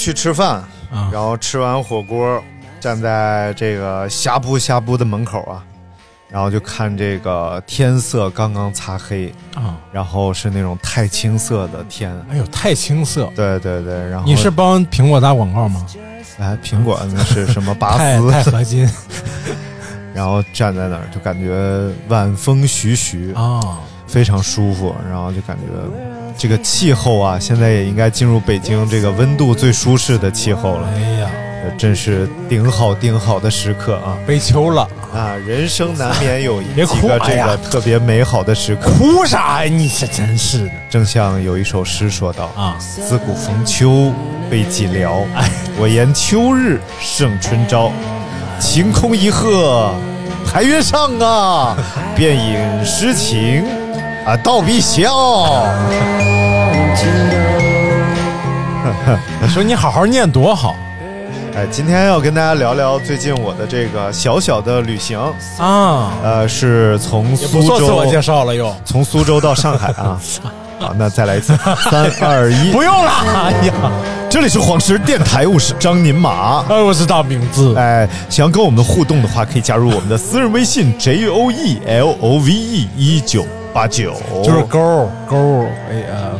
去吃饭，然后吃完火锅，站在这个呷哺呷哺的门口啊，然后就看这个天色刚刚擦黑啊，然后是那种太青色的天，哎呦，太青色！对对对，然后你是帮苹果打广告吗？哎，苹果那是什么拔钛丝？钛合金 然后站在那儿就感觉晚风徐徐啊，非常舒服，然后就感觉这个气候啊，现在也应该进入北京这个温度最舒适的气候了。哎呀，这真是顶好顶好的时刻啊！悲秋了啊！人生难免有别哭几个这个特别美好的时刻。哭啥呀？你这真是的正像有一首诗说道啊：“自古逢秋悲寂寥，我言秋日胜春朝。晴空一鹤排云上啊，便引诗情啊到碧霄。”你 说你好好念多好哎，今天要跟大家聊聊最近我的这个小小的旅行，啊！呃，是从苏州自我介绍了又，从苏州到上海啊。好，那再来一次，三二一，不用了。哎呀，这里是黄石电台，我是张宁马。哎，我是大名字。哎，想要跟我们互动的话，可以加入我们的私人微信 J O E L O V E 一九八九，就是勾勾，哎呀，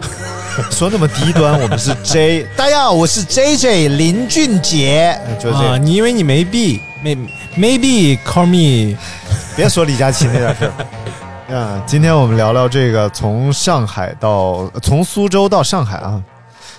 说那么低端，我们是 J。大家好，我是 J J 林俊杰，就这啊，个，你以为你没 B，没 maybe call me 别说李佳琦那点事儿。啊，今天我们聊聊这个从上海到从苏州到上海啊。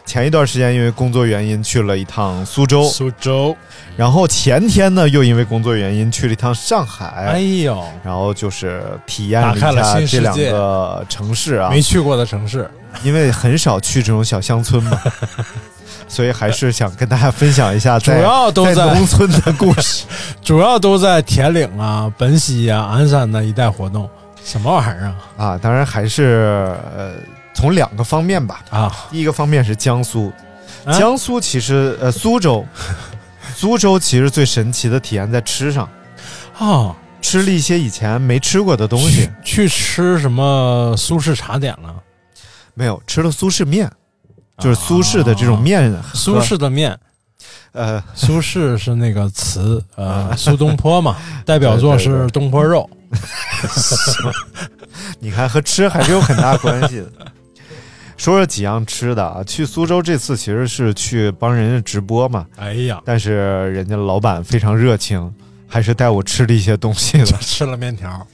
前一段时间因为工作原因去了一趟苏州，苏州。然后前天呢又因为工作原因去了一趟上海。哎呦，然后就是体验了一下这两个城市啊，没去过的城市，因为很少去这种小乡村嘛，所以还是想跟大家分享一下在主要都在在农村的故事。主要都在田岭啊、本溪啊、鞍山那一带活动。什么玩意儿啊？啊，当然还是呃从两个方面吧。啊，第一个方面是江苏，啊江苏其实呃苏州，苏州其实最神奇的体验在吃上，啊，吃了一些以前没吃过的东西去，去吃什么苏式茶点了？没有吃了苏式面，就是苏式的这种面，啊苏式的面，呃 苏轼是那个词，呃，苏东坡嘛，代表作是东坡肉。你看和吃还是有很大关系的。说说几样吃的啊，去苏州这次其实是去帮人家直播嘛，哎呀，但是人家老板非常热情，还是带我吃了一些东西的。吃了面条。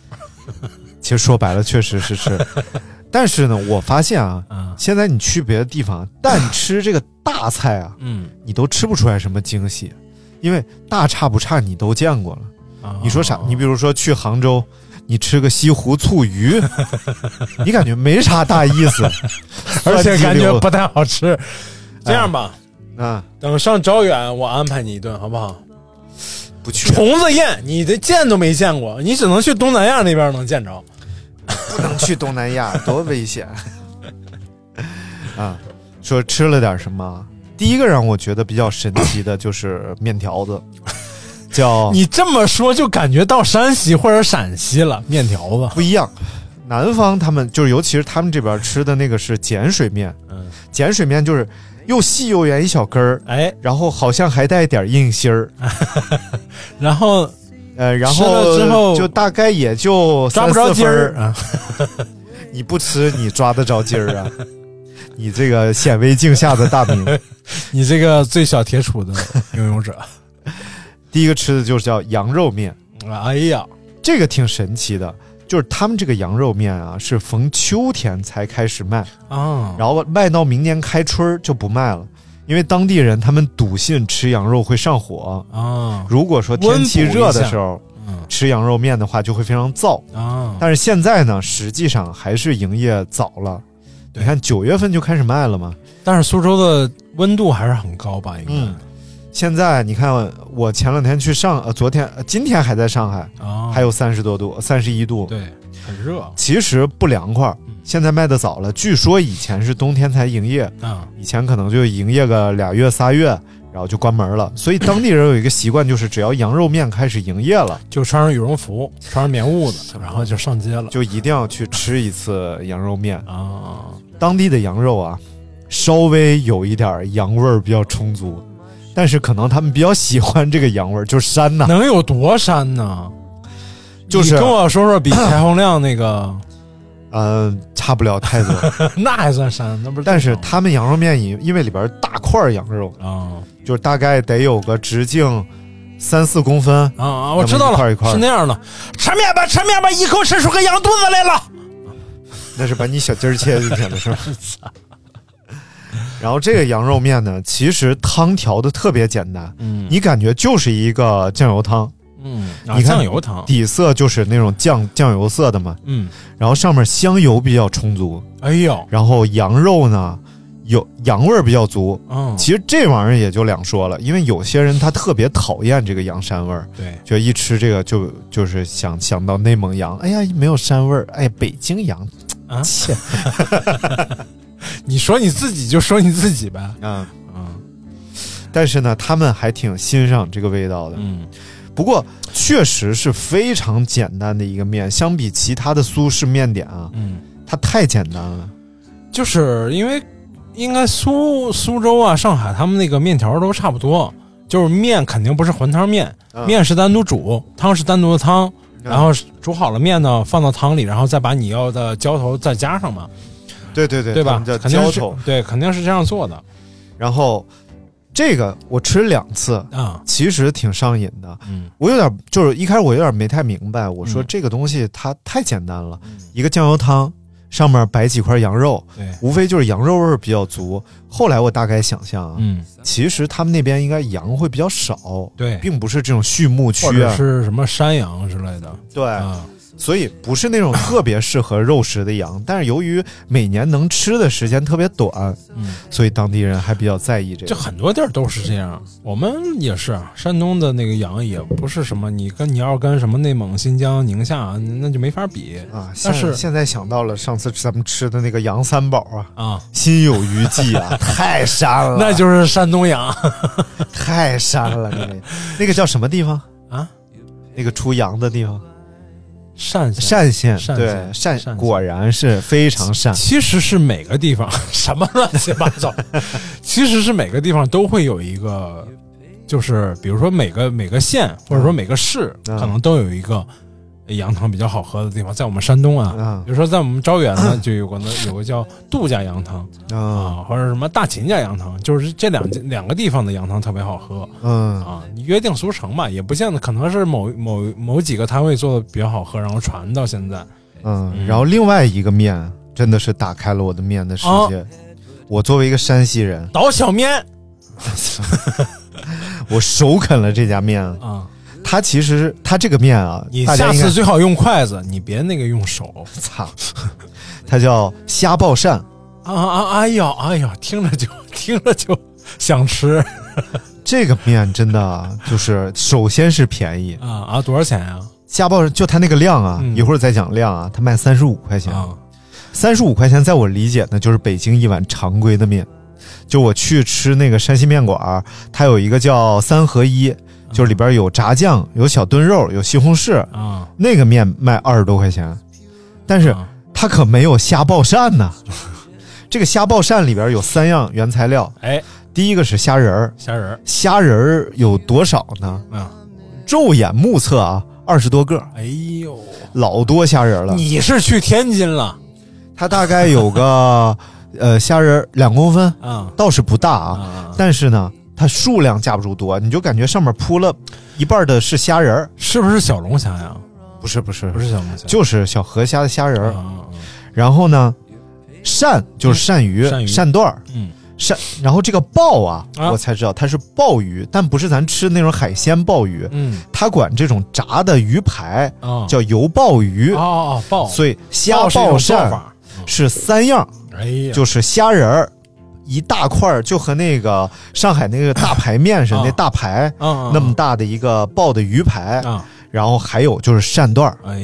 其实说白了，确实是吃。但是呢，我发现啊，嗯现在你去别的地方，但吃这个大菜啊，嗯，你都吃不出来什么惊喜，因为大差不差你都见过了。啊你说啥？你比如说去杭州，你吃个西湖醋鱼，你感觉没啥大意思，而且感觉不太好吃。这样吧，啊，等上招远，我安排你一顿，好不好？不去虫子宴，你的见都没见过，你只能去东南亚那边能见着。不能去东南亚，多危险啊！说吃了点什么？第一个让我觉得比较神奇的就是面条子，叫你这么说就感觉到山西或者陕西了，面条子。不一样。南方他们就是，尤其是他们这边吃的那个是碱水面，嗯，碱水面就是又细又圆一小根儿，哎，然后好像还带点硬芯儿，然后呃，然吃了后之后就大概也就抓不着筋儿。啊，你不吃你抓得着筋儿啊？你这个显微镜下的大明。你这个最小铁杵的拥有者，第一个吃的就是叫羊肉面，哎呀，这个挺神奇的，就是他们这个羊肉面啊，是逢秋天才开始卖，啊，然后卖到明年开春就不卖了，因为当地人他们笃信吃羊肉会上火。啊，如果说天气热的时候嗯吃羊肉面的话，就会非常燥。啊，但是现在呢，实际上还是营业早了。你看九月份就开始卖了嘛。但是苏州的温度还是很高吧？应该、嗯现在你看，我前两天去上，呃，昨天、呃今天还在上海，啊，还有三十多度，三十一度。对，很热其实不凉快嗯，现在卖的早了。据说以前是冬天才营业，啊，以前可能就营业个俩月仨月，然后就关门了。所以当地人有一个习惯，就是只要羊肉面开始营业了，就穿上羽绒服，穿上棉裤子，然后就上街了就一定要去吃一次羊肉面。啊。当地的羊肉啊，稍微有一点羊味儿比较充足，但是可能他们比较喜欢这个羊味儿，就是膻呐。能有多膻呢？就是跟我说说比 柴洪亮那个，呃、差不了太多。那还算膻？那不是？但是他们羊肉面因因为里边大块儿羊肉，啊就是大概得有个直径三四公分，啊啊！我知道了，一块一块是那样的。吃面吧，吃面吧，一口吃出个羊肚子来了。那是把你小鸡儿切进去了，是吧？然后这个羊肉面呢，其实汤调的特别简单，嗯。你感觉就是一个酱油汤，嗯，啊你看酱油汤，底色就是那种酱酱油色的嘛，嗯，然后上面香油比较充足，哎呦，然后羊肉呢有羊味儿比较足。嗯，其实这玩意儿也就两说了，因为有些人他特别讨厌这个羊膻味儿，对，就一吃这个就就是想想到内蒙羊，哎呀没有膻味儿，哎北京羊，啊？切，你说你自己就说你自己呗。嗯。嗯但是呢，他们还挺欣赏这个味道的。嗯不过，确实是非常简单的一个面，相比其他的苏式面点啊，嗯，它太简单了。就是因为应该苏苏州啊、上海他们那个面条都差不多，就是面肯定不是混汤面，嗯面是单独煮，汤是单独的汤，然后煮好了面呢放到汤里，然后再把你要的浇头再加上嘛，对对对，对吧肯定。对，肯定是这样做的然后这个我吃两次，啊。其实挺上瘾的。嗯我有点就是一开始我有点没太明白，我说嗯这个东西它太简单了，一个酱油汤上面摆几块羊肉，对，无非就是羊肉味儿比较足。后来我大概想象啊，嗯，其实他们那边应该羊会比较少，对并不是这种畜牧区啊，者是什么山羊之类的对，啊。所以不是那种特别适合肉食的羊。但是由于每年能吃的时间特别短，嗯，所以当地人还比较在意这就个。很多地儿都是这样，我们也是，山东的那个羊也不是什么，你跟你要跟什么内蒙、新疆、宁夏，那就没法比啊，但是现现在想到了上次咱们吃的那个羊三宝啊，啊，心有余悸啊，太膻了，那就是山东羊 太膻了。那个那个叫什么地方？啊，那个出羊的地方，单县。单县。对，单县单单县果然是非常善。其实是每个地方 什么乱七八糟，其实是每个地方都会有一个，就是比如说每个每个县或者说每个市，嗯可能都有一个羊汤比较好喝的地方。在我们山东啊，嗯比如说在我们招远呢，就有个呢有个叫杜家羊汤啊啊，或者什么大秦家羊汤，就是这两 两个地方的羊汤特别好喝嗯啊。约定俗成吧，也不见得，可能是某某某几个摊位做的比较好喝，然后传到现在。嗯。然后另外一个面真的是打开了我的面的世界。我作为一个山西人，倒小面 我首啃了这家面。啊，它其实它这个面啊，你下次最好用筷子，你别那个用手操，它叫虾爆鳝。啊啊！哎呀哎呀，听着就 听着就想吃 这个面真的啊就是，首先是便宜，啊啊！多少钱呀？虾爆就它那个量啊，嗯一会儿再讲量啊，它卖三十五块钱，啊三十五块钱，在我理解呢，就是北京一碗常规的面。就我去吃那个山西面馆儿，它有一个叫三合一，就是里边有炸酱、有小炖肉、有西红柿，啊！那个面卖二十多块钱。但是啊它可没有虾爆鳝呢。这个虾爆鳝里边有三样原材料，哎，第一个是虾仁儿，虾仁儿，虾仁儿有多少呢？啊，肉眼目测啊，二十多个，哎呦，老多虾仁了。你是去天津了它大概有个呃虾仁两公分，啊？倒是不大啊，啊，但是呢，它数量架不住多，你就感觉上面铺了一半的是虾仁儿，是不是小龙虾呀？不是不是不是小龙虾，就是小河虾的虾仁儿。啊啊然后呢，鳝就是鳝鱼，鳝鱼鳝段儿，嗯鳝。然后这个鲍啊，啊我才知道它是鲍鱼，但不是咱吃的那种海鲜鲍鱼，嗯它管这种炸的鱼排啊，叫油鲍鱼。哦哦鲍，所以虾鲍鳝。是三样，哎呀，就是虾仁儿。一大块儿就和那个上海那个大排面似的，啊。那大排嗯那么大的一个爆的鱼排，啊，然后还有就是鳝段儿，哎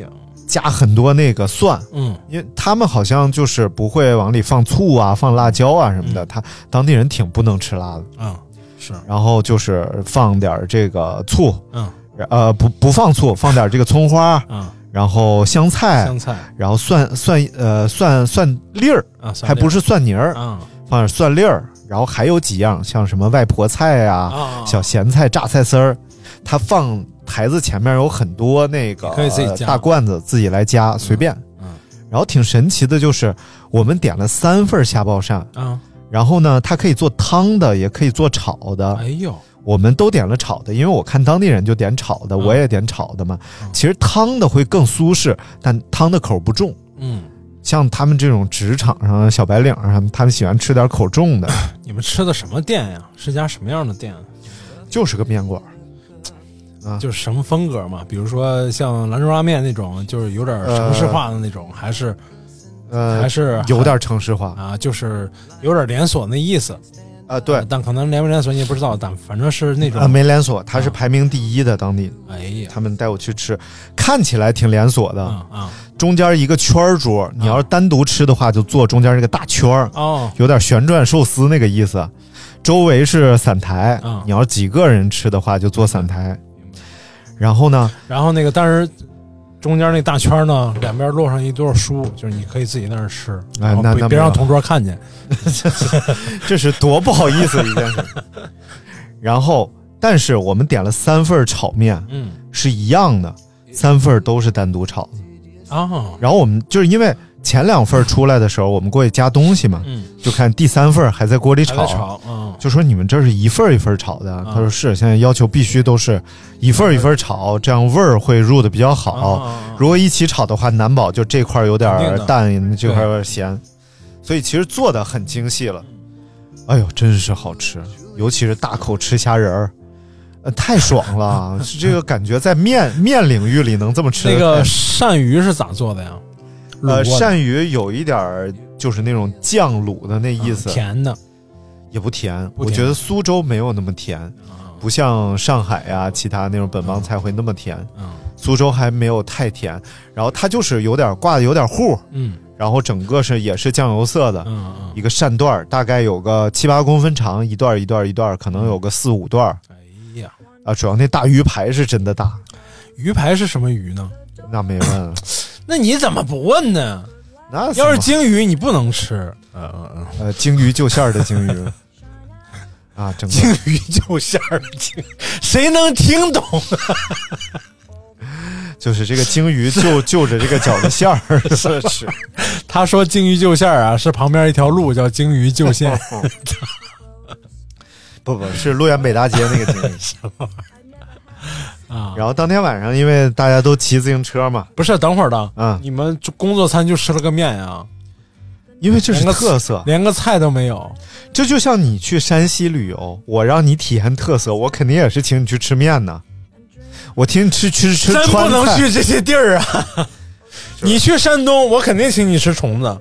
呀，加很多那个蒜，嗯。因为他们好像就是不会往里放醋啊、放辣椒啊什么的，嗯。他当地人挺不能吃辣的。嗯是，然后就是放点儿这个醋，嗯。呃，不不放醋，放点儿这个葱花，嗯 然后香菜，香菜。然后蒜蒜呃蒜蒜粒儿，啊，还不是蒜泥儿，啊放点蒜粒儿，然后还有几样像什么外婆菜呀、啊小咸菜、榨菜丝儿，它放台子前面有很多那个可以自己加大罐子，自己来加，随便。嗯然后挺神奇的，就是我们点了三份虾爆鳝，嗯，然后呢，它可以做汤的，也可以做炒的。哎呦，我们都点了炒的，因为我看当地人就点炒的，嗯我也点炒的嘛。嗯其实汤的会更舒适，但汤的口不重。嗯，像他们这种职场上小白领啊，他们喜欢吃点口重的，你们吃的什么店呀？是家什么样的店？就是个面馆。啊就是什么风格嘛？比如说像兰州拉面那种，就是有点城市化的那种，还是呃，还是有点城市化啊，就是有点连锁那意思。啊，对，但可能连不连锁你也不知道，但反正是那种啊，没连锁，它是排名第一的当地。哎呀，他们带我去吃，看起来挺连锁的，啊啊中间一个圈儿桌，你要是单独吃的话，就坐中间这个大圈儿，哦，有点旋转寿司那个意思。周围是散台，嗯。你要几个人吃的话，就坐散台。然后呢，然后那个但是中间那大圈呢，两边摞上一摞书，就是你可以自己在那儿吃，哎那那别别让同桌看见。这是多不好意思的一件事。然后，但是我们点了三份炒面，嗯是一样的，三份都是单独炒的。啊，然后我们就是因为前两份出来的时候，我们过去加东西嘛，嗯，就看第三份还在锅里炒，炒，嗯就说你们这是一份一份炒的。啊他说是，现在要求必须都是一份一份炒，这样味儿会入的比较好。啊如果一起炒的话，难保就这块有点淡，这块有点咸，所以其实做的很精细了。哎呦，真是好吃，尤其是大口吃虾仁儿。呃，太爽了！是 这个感觉在面面领域里能这么吃，那个鳝鱼是咋做的呀？呃，鳝鱼有一点儿就是那种酱卤的那意思，啊甜的，也不甜。我觉得苏州没有那么甜，不像上海呀、其他那种本帮菜会那么甜。嗯苏州还没有太甜，然后它就是有点挂的有点糊，嗯然后整个是也是酱油色的，嗯嗯，一个扇段儿，大概有个七八公分长，一段一段一段，可能有个四五段哎呀，啊。主要那大鱼排是真的大，鱼排是什么鱼呢？那没问了。那你怎么不问呢？那要是鲸鱼，你不能吃。呃呃呃，呃鲸鱼就馅儿的鲸鱼 啊，整个鲸鱼就馅儿的鲸，谁能听懂？就是这个鲸鱼就就着这个饺子馅儿是吃。他说鲸鱼就馅儿啊，是旁边一条路叫鲸鱼就馅。不不是路远北大街那个鲸鱼。啊，然后当天晚上，因为大家都骑自行车嘛，不是，等会儿的，嗯你们就工作餐就吃了个面呀，因为这是特色，连个菜都没有。这就像你去山西旅游，我让你体验特色，我肯定也是请你去吃面呢。我请你吃吃吃真不能去这些地儿啊！你去山东，我肯定请你吃虫子，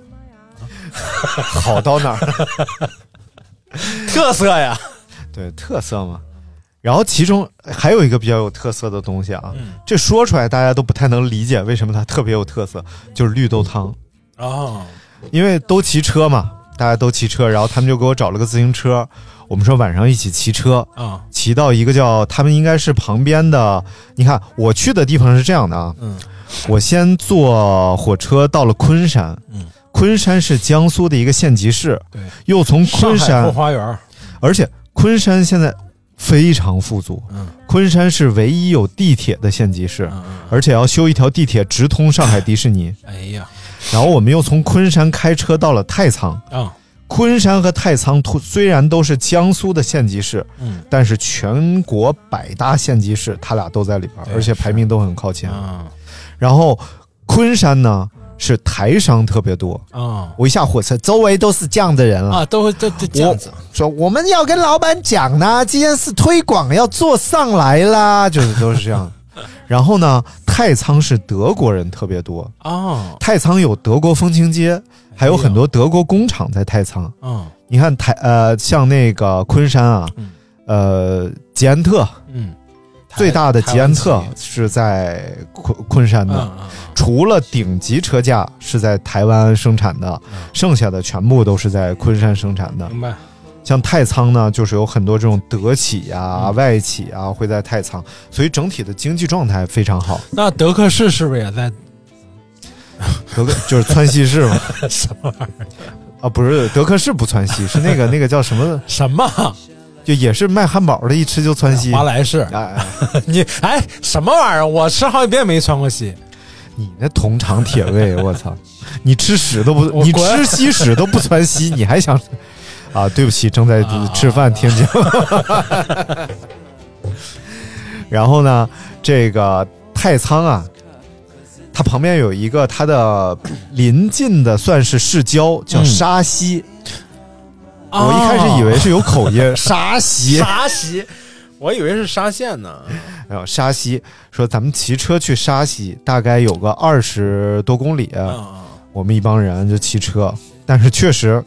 好到哪儿？特色呀。对，特色嘛。然后其中还有一个比较有特色的东西啊，嗯。这说出来大家都不太能理解为什么它特别有特色，就是绿豆汤。哦，因为都骑车嘛，大家都骑车，然后他们就给我找了个自行车，我们说晚上一起骑车，啊，骑到一个叫他们应该是旁边的，你看我去的地方是这样的啊，嗯。我先坐火车到了昆山，嗯，昆山是江苏的一个县级市，对，又从昆山，花园，而且昆山现在非常富足，嗯。昆山是唯一有地铁的县级市，而且要修一条地铁直通上海迪士尼。哎呀，然后我们又从昆山开车到了太仓。啊，昆山和太仓虽然都是江苏的县级市，嗯。但是全国百大县级市，它俩都在里边，而且排名都很靠前。啊然后昆山呢是台商特别多，啊。我一下火车，周围都是这样的人了。啊，都都都这样子，说我们要跟老板讲呢，这件事推广要做上来啦，就是都是这样。然后呢，太仓是德国人特别多，啊太仓有德国风情街，还有很多德国工厂在太仓。啊你看台呃，像那个昆山啊，嗯。呃，捷安特嗯，最大的捷安特是在昆昆山的，除了顶级车架是在台湾生产的，嗯剩下的全部都是在昆山生产的嗯，。明白，像太仓呢，就是有很多这种德企呀、嗯外企啊会在太仓，所以整体的经济状态非常好。那德克士是不是也在德克就是川西市嘛，什么玩意儿？啊不是德克士不川西，是那个那个叫什么，什么？就也是卖汉堡的，一吃就窜稀。华莱士？哎，哎 你哎什么玩意儿？我吃好几遍没窜过稀。你那铜肠铁胃，我操！你吃屎都不，你吃稀屎都不窜稀，你还想啊？对不起，正在啊吃饭听见。然后呢，这个太仓啊，它旁边有一个它的临近的算是市郊，叫嗯沙溪。我一开始以为是有口音，沙溪。沙溪，我以为是沙县呢。然后沙溪说，咱们骑车去沙溪，大概有个二十多公里。嗯我们一帮人就骑车，但是确实，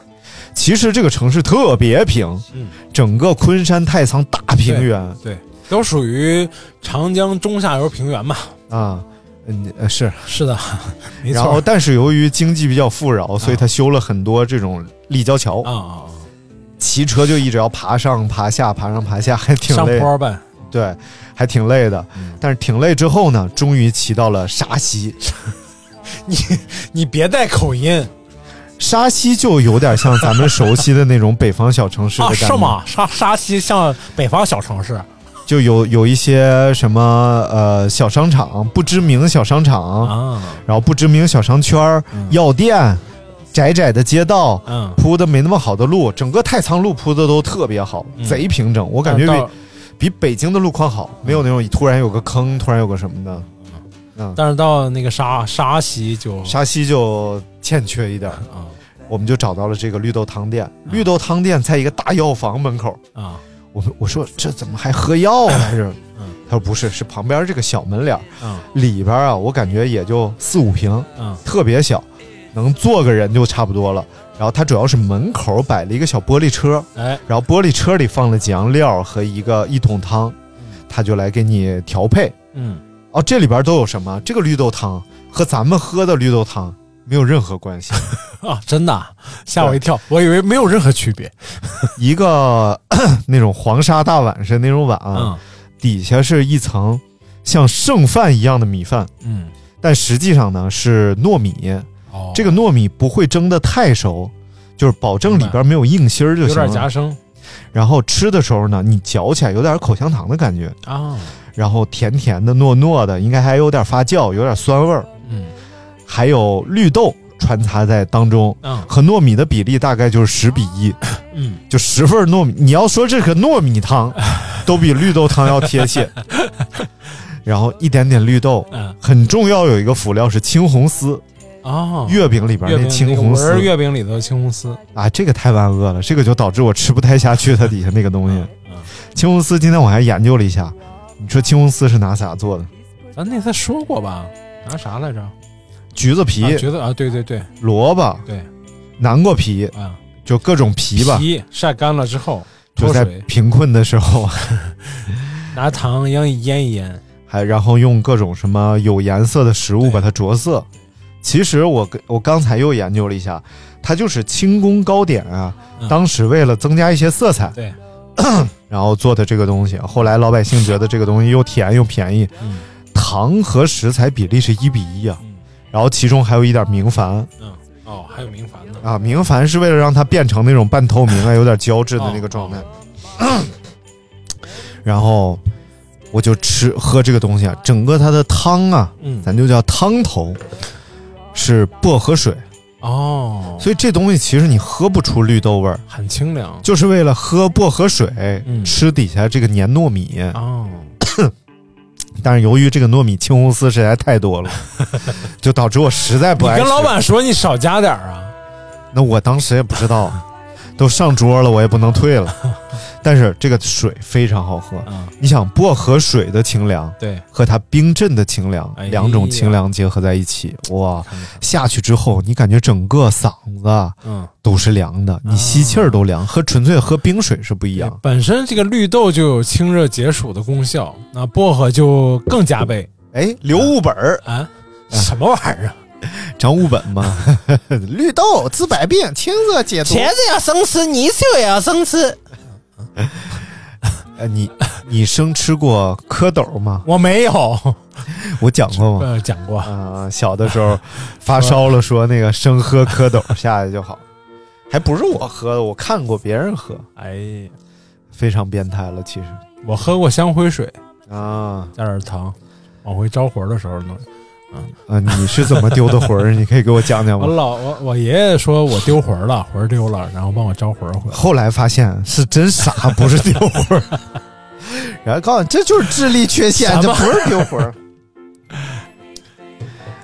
其实这个城市特别平，嗯，整个昆山太仓大平原对，都属于长江中下游平原嘛。啊，嗯呃是，是的，没然后。但是由于经济比较富饶，所以他修了很多这种立交桥，啊啊啊！骑车就一直要爬上爬下，爬上爬下，还挺上累，坡呗。对，还挺累的。嗯但是挺累之后呢，终于骑到了沙溪，你你别带口音沙溪就有点像咱们熟悉的那种北方小城市的啊？感觉，是吗？沙沙溪像北方小城市就有有一些什么呃小商场，不知名小商场，啊？然后不知名小商圈、嗯药店，窄窄的街道，嗯，铺的没那么好的路，整个太仓路铺的都特别好，嗯。贼平整，我感觉比比北京的路况好，没有那种突然有个坑，突然有个什么的。嗯，但是到那个沙沙溪就沙溪就欠缺一点我们就找到了这个绿豆汤店。绿豆汤店在一个大药房门口，啊我们我说这怎么还喝药来着？嗯。他说不是，是旁边这个小门脸儿嗯。里边啊，我感觉也就四五平，嗯。特别小，能坐个人就差不多了。然后它主要是门口摆了一个小玻璃车，哎然后玻璃车里放了几样料和一个一桶汤，他就来给你调配。嗯哦，这里边都有什么？这个绿豆汤和咱们喝的绿豆汤没有任何关系。啊，真的啊吓我一跳，我以为没有任何区别。一个 那种黄沙大碗是那种碗，嗯底下是一层像剩饭一样的米饭，嗯，但实际上呢是糯米。哦，这个糯米不会蒸的太熟，就是保证里边没有硬芯儿就有点。夹生。然后吃的时候呢，你嚼起来有点口香糖的感觉，啊，然后甜甜的、糯糯的，应该还有点发酵，有点酸味儿，嗯。还有绿豆穿插在当中，嗯。和糯米的比例大概就是十比一，嗯，就十份糯米。你要说这个糯米汤，都比绿豆汤要贴切。然后一点点绿豆，嗯。很重要有一个辅料是青红丝，哦，月饼里边那青红丝。月饼里头的青红丝，啊，这个太万恶了，这个就导致我吃不太下去它底下那个东西。嗯，青红丝今天我还研究了一下，你说青红丝是拿啥做的？咱那次说过吧？拿啥来着？橘子皮、啊觉得啊，对对对。萝卜、对。南瓜皮，啊，就各种皮吧。皮晒干了之后就在，贫困的时候，拿糖腌一腌一腌，还然后用各种什么有颜色的食物把它着色。其实我跟我刚才又研究了一下，它就是清宫糕点啊，嗯。当时为了增加一些色彩，对，然后做的这个东西。后来老百姓觉得这个东西又甜又便宜，嗯。糖和食材比例是一比一啊，然后其中还有一点明矾。嗯，哦，还有明矾呢。啊，明矾是为了让它变成那种半透明啊，有点胶质的那个状态。然后我就吃喝这个东西啊，整个它的汤啊，嗯。咱就叫汤头，是薄荷水，哦，所以这东西其实你喝不出绿豆味儿，很清凉。就是为了喝薄荷水，嗯吃底下这个粘糯米。哦，但是由于这个糯米青红丝实在太多了，就导致我实在不爱吃。你跟老板说你少加点儿啊。那我当时也不知道，都上桌了，我也不能退了。但是这个水非常好喝，嗯，你想薄荷水的清凉对，和它冰镇的清凉，哎两种清凉结合在一起，哇！下去之后，你感觉整个嗓子嗯，都是凉的，你吸气儿都凉，和纯粹喝冰水是不一样。本身这个绿豆就有清热解暑的功效，那薄荷就更加倍哎，留物本儿，啊。什么玩意儿啊？张物本嘛，绿豆治百病，清热解毒。子要生吃，泥鳅也要生吃。呃，你你生吃过蝌蚪吗？我没有，我讲过吗？呃，讲过。啊、小的时候发烧了，说那个生喝蝌蚪 下去就好，还不是我喝的，我看过别人喝，哎，非常变态了。其实我喝过香灰水，啊加点糖，往回招魂的时候弄。啊，你是怎么丢的魂儿？你可以给我讲讲吗？我老我我爷爷说我丢魂儿了，魂儿丢了，然后帮我招魂儿回来。后来发现是真傻，不是丢魂儿。然后告诉你，这就是智力缺陷，这不是丢魂儿。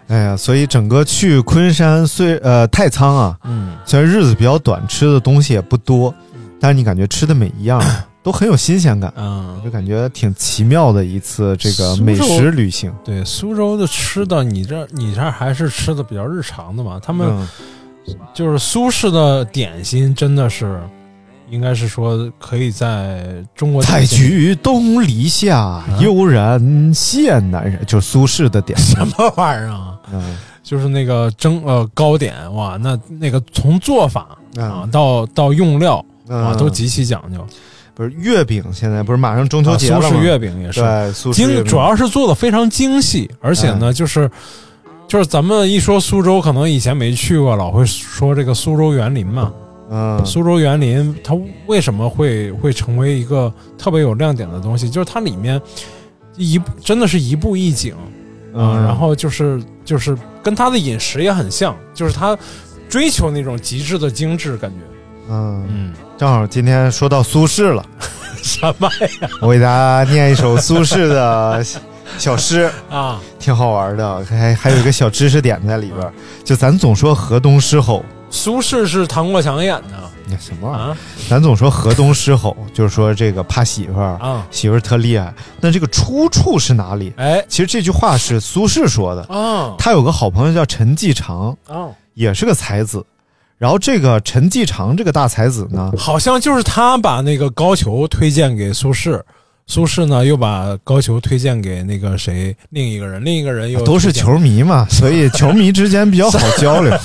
哎呀，所以整个去昆山虽呃太仓啊，嗯，虽然日子比较短，吃的东西也不多，但是你感觉吃的每一样都很有新鲜感，嗯，就感觉挺奇妙的一次这个美食旅行。对，苏州的吃的，你这你这还是吃的比较日常的嘛？他们嗯，就是苏式的点心，真的是，应该是说可以在中国采菊东篱下，悠然见南人，就是苏轼的点心。什么玩意儿啊？嗯就是那个蒸呃糕点哇，那那个从做法啊嗯到到用料啊嗯都极其讲究。不是月饼，现在不是马上中秋啊节了吗？苏式月饼也是，对，苏式精主要是做的非常精细，而且呢，就是就是咱们一说苏州，可能以前没去过，老会说这个苏州园林嘛。嗯苏州园林它为什么会会成为一个特别有亮点的东西？就是它里面一真的是一步一景啊、嗯然后就是就是跟它的饮食也很像，就是它追求那种极致的精致感觉。嗯，嗯，正好今天说到苏轼了，什么呀？我给大家念一首苏轼的小诗，啊，挺好玩的，还还有一个小知识点在里边。就咱总说河东狮吼，苏轼是唐国强演的那什么玩意儿？啊咱总说河东狮吼，就是说这个怕媳妇儿，啊，媳妇儿特厉害。那这个出处是哪里？哎其实这句话是苏轼说的。啊他有个好朋友叫陈继常，啊，也是个才子。然后这个陈继常这个大才子呢，好像就是他把那个高俅推荐给苏轼。苏轼呢，又把高俅推荐给那个谁，另一个人，另一个人又都是球迷嘛，所以球迷之间比较好交流。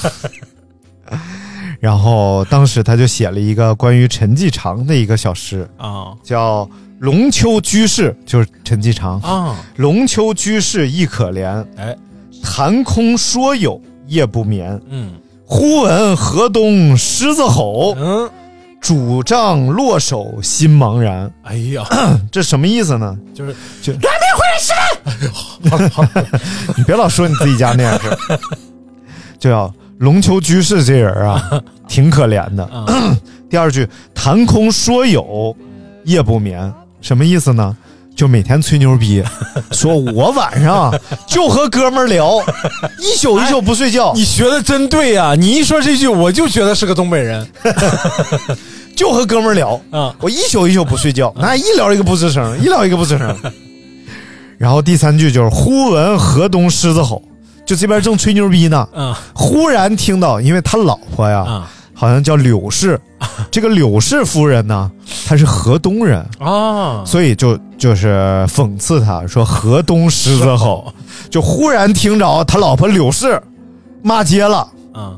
然后当时他就写了一个关于陈继常的一个小诗，啊叫《龙丘居士》，就是陈继常。啊，龙丘居士亦可怜，哎，谈空说有夜不眠。嗯忽闻河东狮子吼，嗯，拄杖落手心茫然。哎呀，这什么意思呢？就是就拉面回来吃。你别老说你自己家那样事儿。就要龙丘居士这人啊，挺可怜的。啊 第二句谈空说有夜不眠，什么意思呢？就每天吹牛逼，说我晚上就和哥们儿聊，一宿一宿不睡觉，你学的真对呀、你一说这句，我就觉得是个东北人。就和哥们儿聊，啊。我一宿一宿不睡觉，那一聊一个不吱声，一聊一个不吱声。然后第三句就是忽闻河东狮子吼，就这边正吹牛逼呢，啊。忽然听到，因为他老婆呀，啊好像叫柳氏，这个柳氏夫人呢，她是河东人，啊！所以就就是讽刺他说河东狮子吼，就忽然听着他老婆柳氏骂街了。啊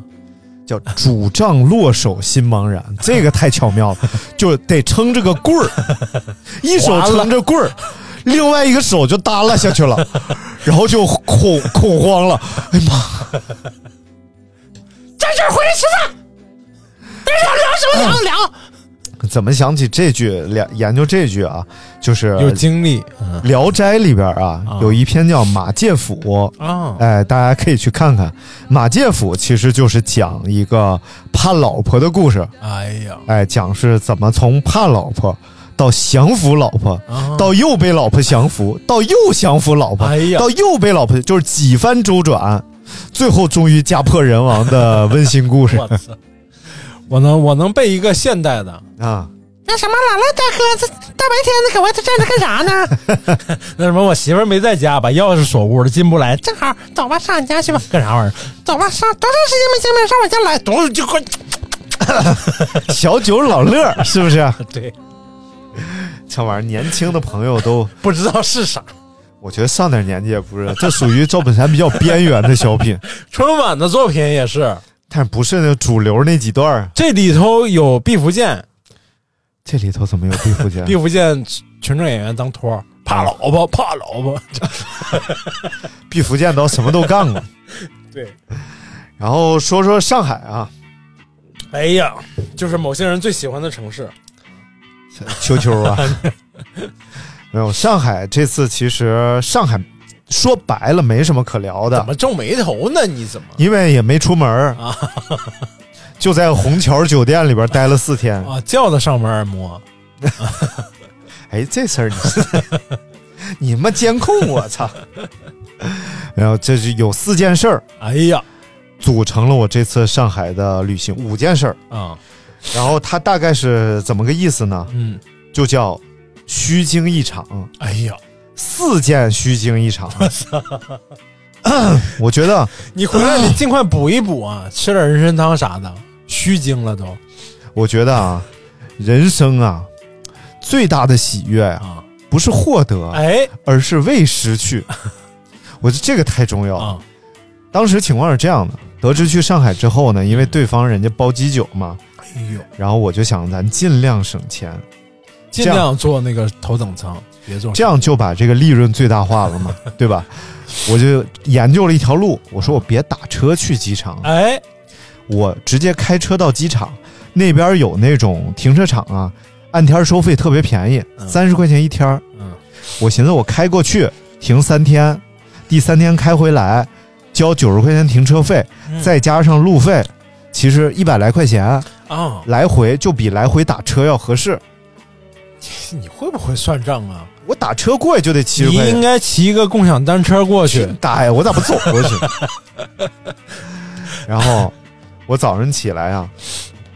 叫拄杖落手心茫然，这个太巧妙了，就得撑着个棍儿，一手撑着棍儿，另外一个手就耷拉下去了，然后就恐恐慌了。哎呀妈！站这儿回来吃饭，但是要聊什么聊聊？怎么想起这句研研究这句啊？就是有经历《聊斋》里边啊，有一篇叫《马介甫》啊，哎，大家可以去看看。马介甫其实就是讲一个怕老婆的故事，哎呀，哎，讲是怎么从怕老婆到降服老婆，啊。到又被老婆降服，到又降服老婆，哎呀。到又被老婆，就是几番周转，最后终于家破人亡的温馨故事我能我能背一个现代的，啊！那什么，姥姥大哥，这大白天的搁外头站着干啥呢？那什么，我媳妇儿没在家，把钥匙锁屋了，进不来。正好，走吧，上你家去吧。干啥玩意儿？走吧，上多长时间没见面？上我家来，多就快。小九老乐是不是？对，这玩意儿年轻的朋友都，不知道是啥。我觉得上点年纪也不是，这属于赵本山比较边缘的小品，春晚的作品也是，但不是那主流那几段儿。这里头有毕福剑，这里头怎么有毕福剑？毕福剑群众演员当托儿，怕老婆，怕老婆。毕福剑都什么都干过。对，然后说说上海啊，哎呀，就是某些人最喜欢的城市。秋秋啊，没有上海这次其实上海说白了没什么可聊的怎，么皱眉头呢？你怎么因为也没出门儿啊？就在虹桥酒店里边待了四天。啊？叫他上门按摩，哎，这事儿你是 你们监控我操！然后这是有四件事儿哎呀，组成了我这次上海的旅行，五件事儿。啊，然后它大概是怎么个意思呢？嗯，就叫虚惊一场，哎呀，四件虚惊一场。我 觉得，你回来你尽快补一补啊，吃点人参汤啥的，虚惊了都。我觉得啊，人生啊，最大的喜悦呀、啊，不是获得，哎。而是未失去。我觉得这个太重要。了。啊，当时情况是这样的，得知去上海之后呢，因为对方人家包机酒嘛，哎呦，然后我就想咱尽量省钱，尽量坐那个头等舱，这样就把这个利润最大化了嘛，对吧？我就研究了一条路，我说我别打车去机场，哎，我直接开车到机场，那边有那种停车场啊，按天收费特别便宜，嗯三十块钱一天儿。嗯，我寻思我开过去停三天，第三天开回来，交九十块钱停车费，嗯再加上路费，其实一百来块钱啊，来回就比来回打车要合适。你会不会算账啊？我打车过去就得七十你钱，应该骑一个共享单车过去，大爷，我咋不走过去？然后我早上起来啊，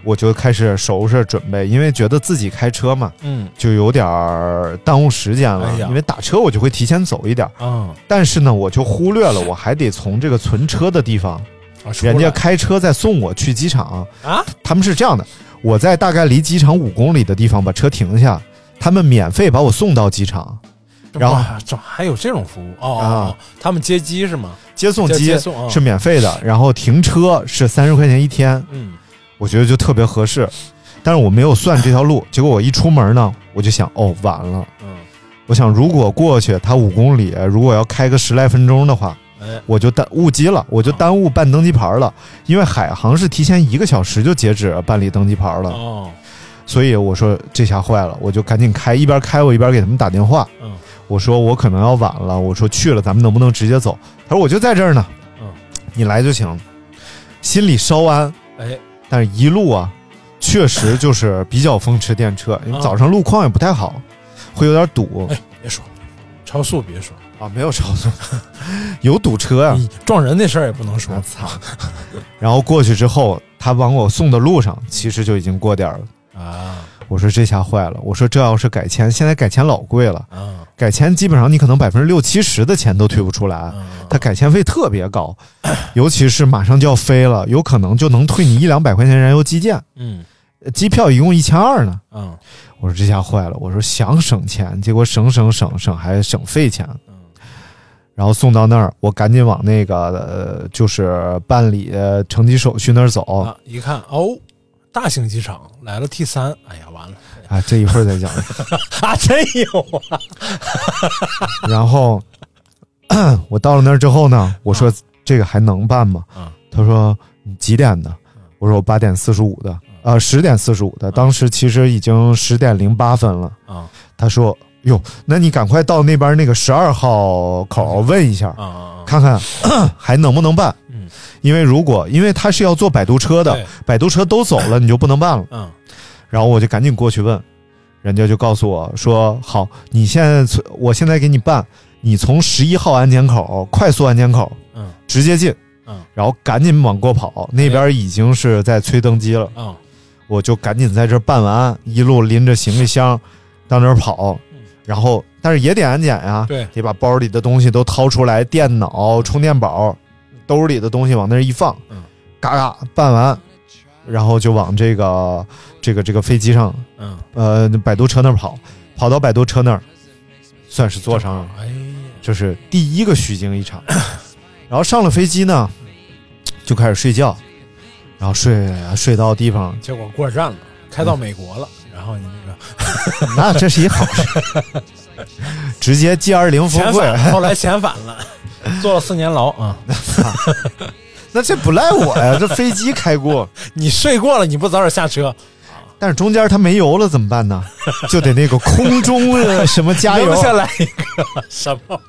我就开始收拾准备，因为觉得自己开车嘛，嗯。就有点儿耽误时间了。哎呀。因为打车我就会提前走一点儿，啊，但是呢，我就忽略了我还得从这个存车的地方，啊出人家开车再送我去机场。啊，他们是这样的，我在大概离机场五公里的地方把车停下，他们免费把我送到机场，然后哇这还有这种服务？哦他们接机是吗？接接送机是免费的，然后停车是三十块钱一天，嗯，我觉得就特别合适。但是我没有算这条路，结果我一出门呢，我就想，哦，完了。嗯，我想如果过去它五公里，如果要开个十来分钟的话，哎，我就耽误机了，我就耽误办登机牌了。因为海航是提前一个小时就截止办理登机牌了，哦，所以我说这下坏了，我就赶紧开，一边开我一边给他们打电话。嗯，我说我可能要晚了，我说去了咱们能不能直接走？他说我就在这儿呢，嗯，你来就行。心里稍安，哎，但是一路啊，确实就是比较风驰电掣，因为啊早上路况也不太好，会有点堵哎，别说，超速别说，啊，没有超速，有堵车啊。撞人那事儿也不能说我，操！然后过去之后，他往我送的路上，其实就已经过点儿了。啊我说这下坏了，我说这要是改签，现在改签老贵了，啊改签基本上你可能百分之六七十的钱都退不出来，啊！它改签费特别高，尤其是马上就要飞了，有可能就能退你一两百块钱燃油基建，嗯呃机票一共一千二呢。嗯我说这下坏了，我说想省钱，结果省省省省还省费钱。嗯然后送到那儿，我赶紧往那个呃，就是办理呃乘机手续那儿走。啊，一看哦，大型机场来了 T 三，哎呀，完了啊，这一会儿再讲。啊，真有啊！然后 我到了那儿之后呢，我说这个还能办吗？啊他说你几点的？我说我八点四十五的，呃，十点四十五的。当时其实已经十点零八分了。啊他说哟，那你赶快到那边那个十二号口问一下，啊啊！看看 还能不能办。嗯因为如果因为他是要坐摆渡车的，摆渡车都走了，你就不能办了。嗯。然后我就赶紧过去问，人家就告诉我说：“好，你现在从我现在给你办，你从十一号安检口快速安检口嗯。直接进，嗯。然后赶紧往过跑，那边已经是在催登机了。嗯。我就赶紧在这儿办完，一路拎着行李箱到那儿跑，然后但是也得安检呀，对。得把包里的东西都掏出来，电脑、充电宝，兜里的东西往那儿一放，嗯。嘎嘎办完，然后就往这个这个这个飞机上，嗯，呃，摆渡车那儿跑，跑到摆渡车那儿，算是坐上了，哎呀，这是第一个虚惊一场。然后上了飞机呢，就开始睡觉，然后睡睡到地方，结果过站了，开到美国了，然后你那个 那这是一好事，直接 G 二零峰会，后来遣返了，坐了四年牢啊！那这不赖我呀，这飞机开过，你睡过了，你不早点下车，但是中间它没油了怎么办呢？就得那个空中的什么加油留，下来一个什么？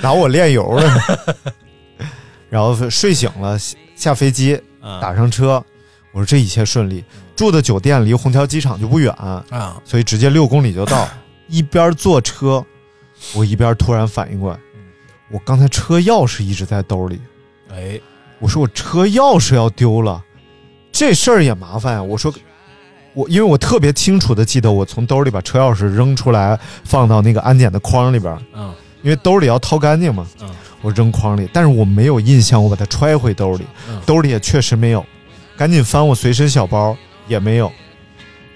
拿我炼油了。然后睡醒了，下下飞机，啊打上车，我说这一切顺利。住的酒店离虹桥机场就不远，啊！所以直接六公里就到。一边坐车，我一边突然反应过来，我刚才车钥匙一直在兜里。哎，我说我车钥匙要丢了，这事儿也麻烦呀。我说我因为我特别清楚的记得，我从兜里把车钥匙扔出来，放到那个安检的筐里边，嗯因为兜里要掏干净嘛。嗯我扔筐里，但是我没有印象，我把它揣回兜里，嗯兜里也确实没有。赶紧翻我随身小包，也没有。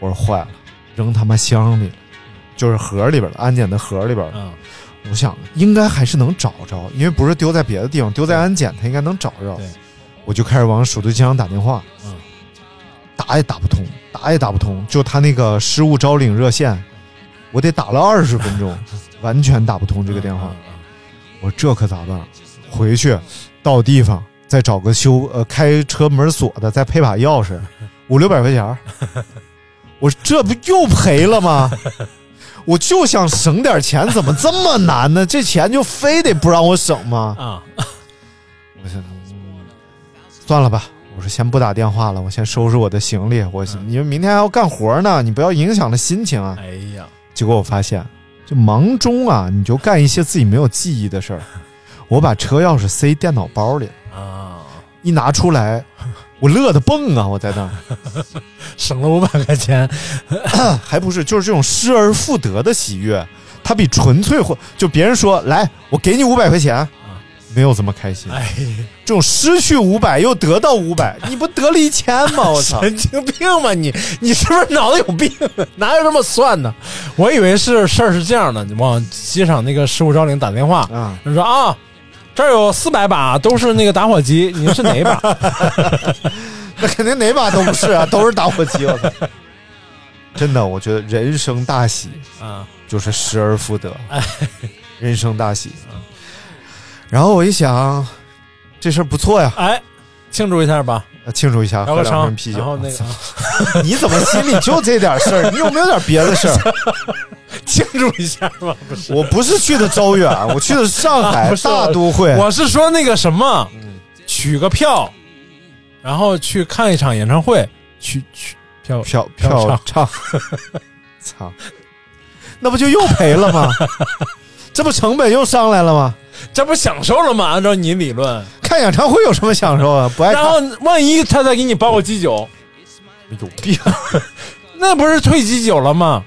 我说坏了，扔他妈箱里了，就是盒里边的安检的盒里边的。嗯我想应该还是能找着，因为不是丢在别的地方，丢在安检，他应该能找着对。我就开始往首都机场打电话，嗯，打也打不通，打也打不通，就他那个失物招领热线，我得打了二十分钟，完全打不通这个电话。嗯我说这可咋办？回去到地方再找个修呃开车门锁的，再配把钥匙，五六百块钱儿。我说这不又赔了吗？我就想省点钱，怎么这么难呢？这钱就非得不让我省吗？啊，我想，嗯算了吧。我说先不打电话了，我先收拾我的行李。我你们明天还要干活呢，你不要影响了心情啊。哎呀，结果我发现，就忙中啊，你就干一些自己没有记忆的事儿。我把车钥匙塞电脑包里，啊，一拿出来，我乐得蹦啊！我在那儿，省了五百块钱，还不是就是这种失而复得的喜悦，它比纯粹或就别人说来，我给你五百块钱，没有这么开心。哎，这种失去五百又得到五百，你不得了一千吗？我操！神经病吧你？你是不是脑子有病？哪有这么算的？我以为是事儿是这样的，你往机场那个失物招领打电话，啊，他说啊，这儿有四百把，都是那个打火机，您是哪一把？那肯定哪把都不是啊，都是打火机。我操！真的，我觉得人生大喜啊，就是失而复得，人生大喜。然后我一想，这事儿不错呀，哎，庆祝一下吧，呃庆祝一下，喝两瓶啤酒。然后那个 你怎么心里就这点事儿？你有没有点别的事儿？庆祝一下吧，不是？我不是去的招远，我去的是上海大都会。我是说那个什么，取个票，然后去看一场演唱会，去去票票票唱，操，那不就又赔了吗？这不成本又上来了吗？这不享受了吗？按照你理论，看演唱会有什么享受啊？不爱然后看，万一他再给你包个基酒，有病。那不是退鸡酒了吗？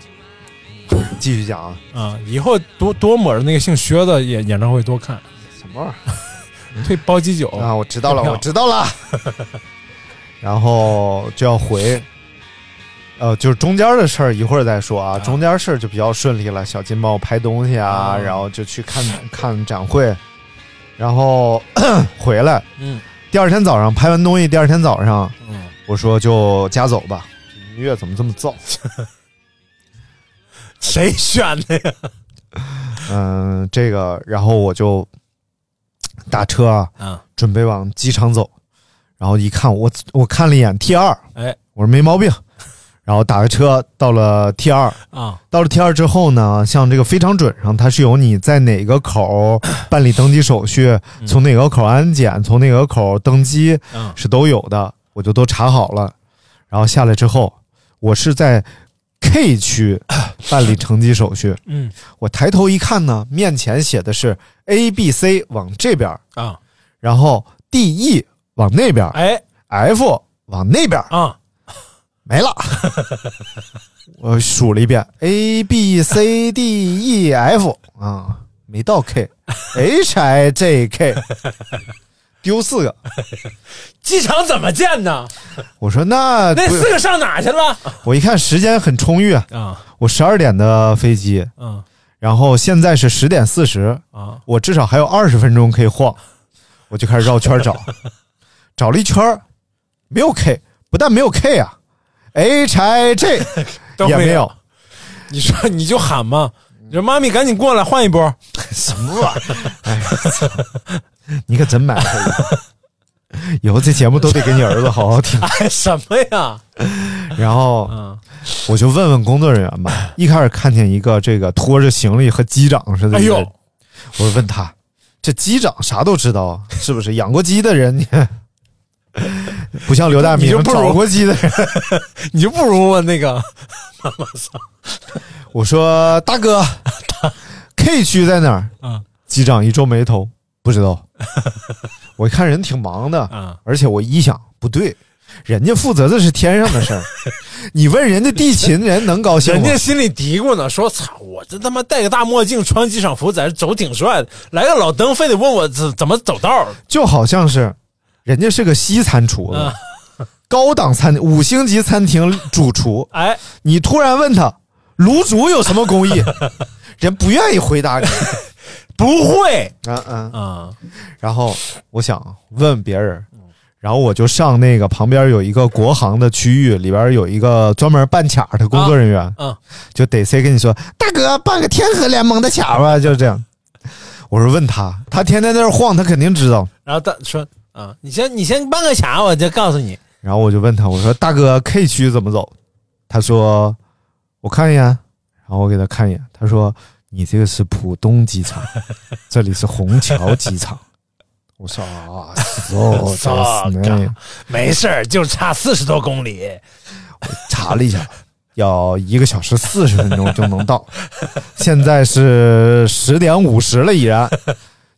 继续讲啊，啊，以后多多抹着那个姓薛的演演唱会多看，什么玩意儿？退包鸡酒啊，我知道了，我知道了。然后就要回，呃，就是中间的事儿一会儿再说啊。中间事儿就比较顺利了，小金帮我拍东西啊，啊然后就去看看展会，然后 回来。嗯第二天早上拍完东西，第二天早上嗯我说就家走吧。音乐怎么这么燥？谁选的呀？嗯，这个，然后我就打车啊，嗯，准备往机场走。然后一看，我我看了一眼 T 二，哎我说没毛病。然后打个车到了 T 二，啊，到了 T 二之后呢，像这个非常准上，它是有你在哪个口 办理登机手续，从哪个口安检，从哪个口登机，嗯。是都有的，我就都查好了。然后下来之后，我是在 K 区 办理乘机手续。嗯。我抬头一看呢，面前写的是 A、B、C 往这边，啊，然后 D、E 往那边哎，F 往那边，啊，没了。我数了一遍，A B C D E F 啊，没到 K，H I J K，丢四个。机场怎么建呢？我说那那四个上哪去了？我一看时间很充裕啊，啊，我十二点的飞机，嗯。然后现在是十点四十，啊，我至少还有二十分钟可以晃，我就开始绕圈找，找了一圈没有 K，不但没有 K 啊，H I J 都没有也没有，你说你就喊嘛，你说妈咪赶紧过来换一波。什么玩意儿？哎，操 你可真埋汰我！以后这节目都得给你儿子好好听。哎，什么呀？然后嗯，我就问问工作人员吧。一开始看见一个这个拖着行李和机长似的，哎呦，我就问他，这机长啥都知道啊，是不是？养过鸡的人，你 不像刘大明你就不如找过鸡的人。你就不如问那个 我说大哥，K 区在哪儿？嗯机长一皱眉头，不知道。我一看人挺忙的，嗯而且我一想不对，人家负责的是天上的事儿，你问人家地勤，人能高兴吗人家？心里嘀咕呢，说操，我这他妈戴个大墨镜，穿机场服，在这走挺帅的，来个老登，非得问我怎怎么走道儿就好像是人家是个西餐厨子，嗯高档餐五星级餐厅主厨，哎，你突然问他卤煮有什么工艺，人不愿意回答你。不会嗯嗯。嗯，然后我想问别人，然后我就上那个旁边有一个国航的区域，里边有一个专门办卡的工作人员，嗯就得谁跟你说，大哥办个天河联盟的卡吧，就这样。我说问他，他天天在那晃，他肯定知道。然后他说啊，你先你先办个卡，我就告诉你。然后我就问他，我说大哥 K 区怎么走？他说我看一眼，然后我给他看一眼，他说你这个是浦东机场，这里是虹桥机场。我说啊，哦，没事儿，就差四十多公里。我查了一下，要一个小时四十分钟就能到。现在是十点五十了，已然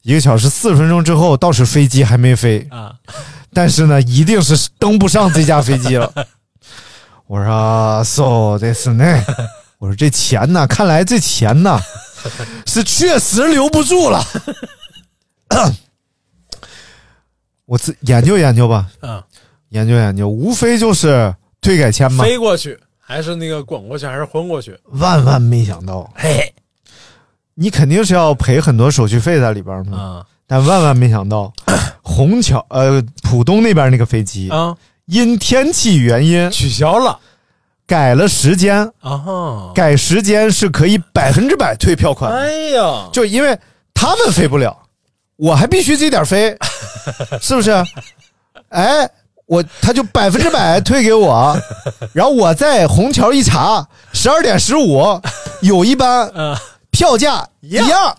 一个小时四十分钟之后，倒是飞机还没飞啊，但是呢，一定是登不上这架飞机了。我说，so this 呢，我说这钱呢，看来这钱呢是确实留不住了。我自研究研究吧，嗯，研究研究，无非就是退改签嘛。飞过去还是那个滚过去，还是昏过去？万万没想到，嘿，你肯定是要赔很多手续费在里边嘛。啊但万万没想到，虹桥呃浦东那边那个飞机啊，因天气原因取消了改了时间，啊！改时间是可以百分之百退票款，哎呀，就因为他们飞不了，我还必须这点飞，是不是？哎，我他就百分之百退给我，然后我在虹桥一查，十二点十五有一班嗯，票价一样。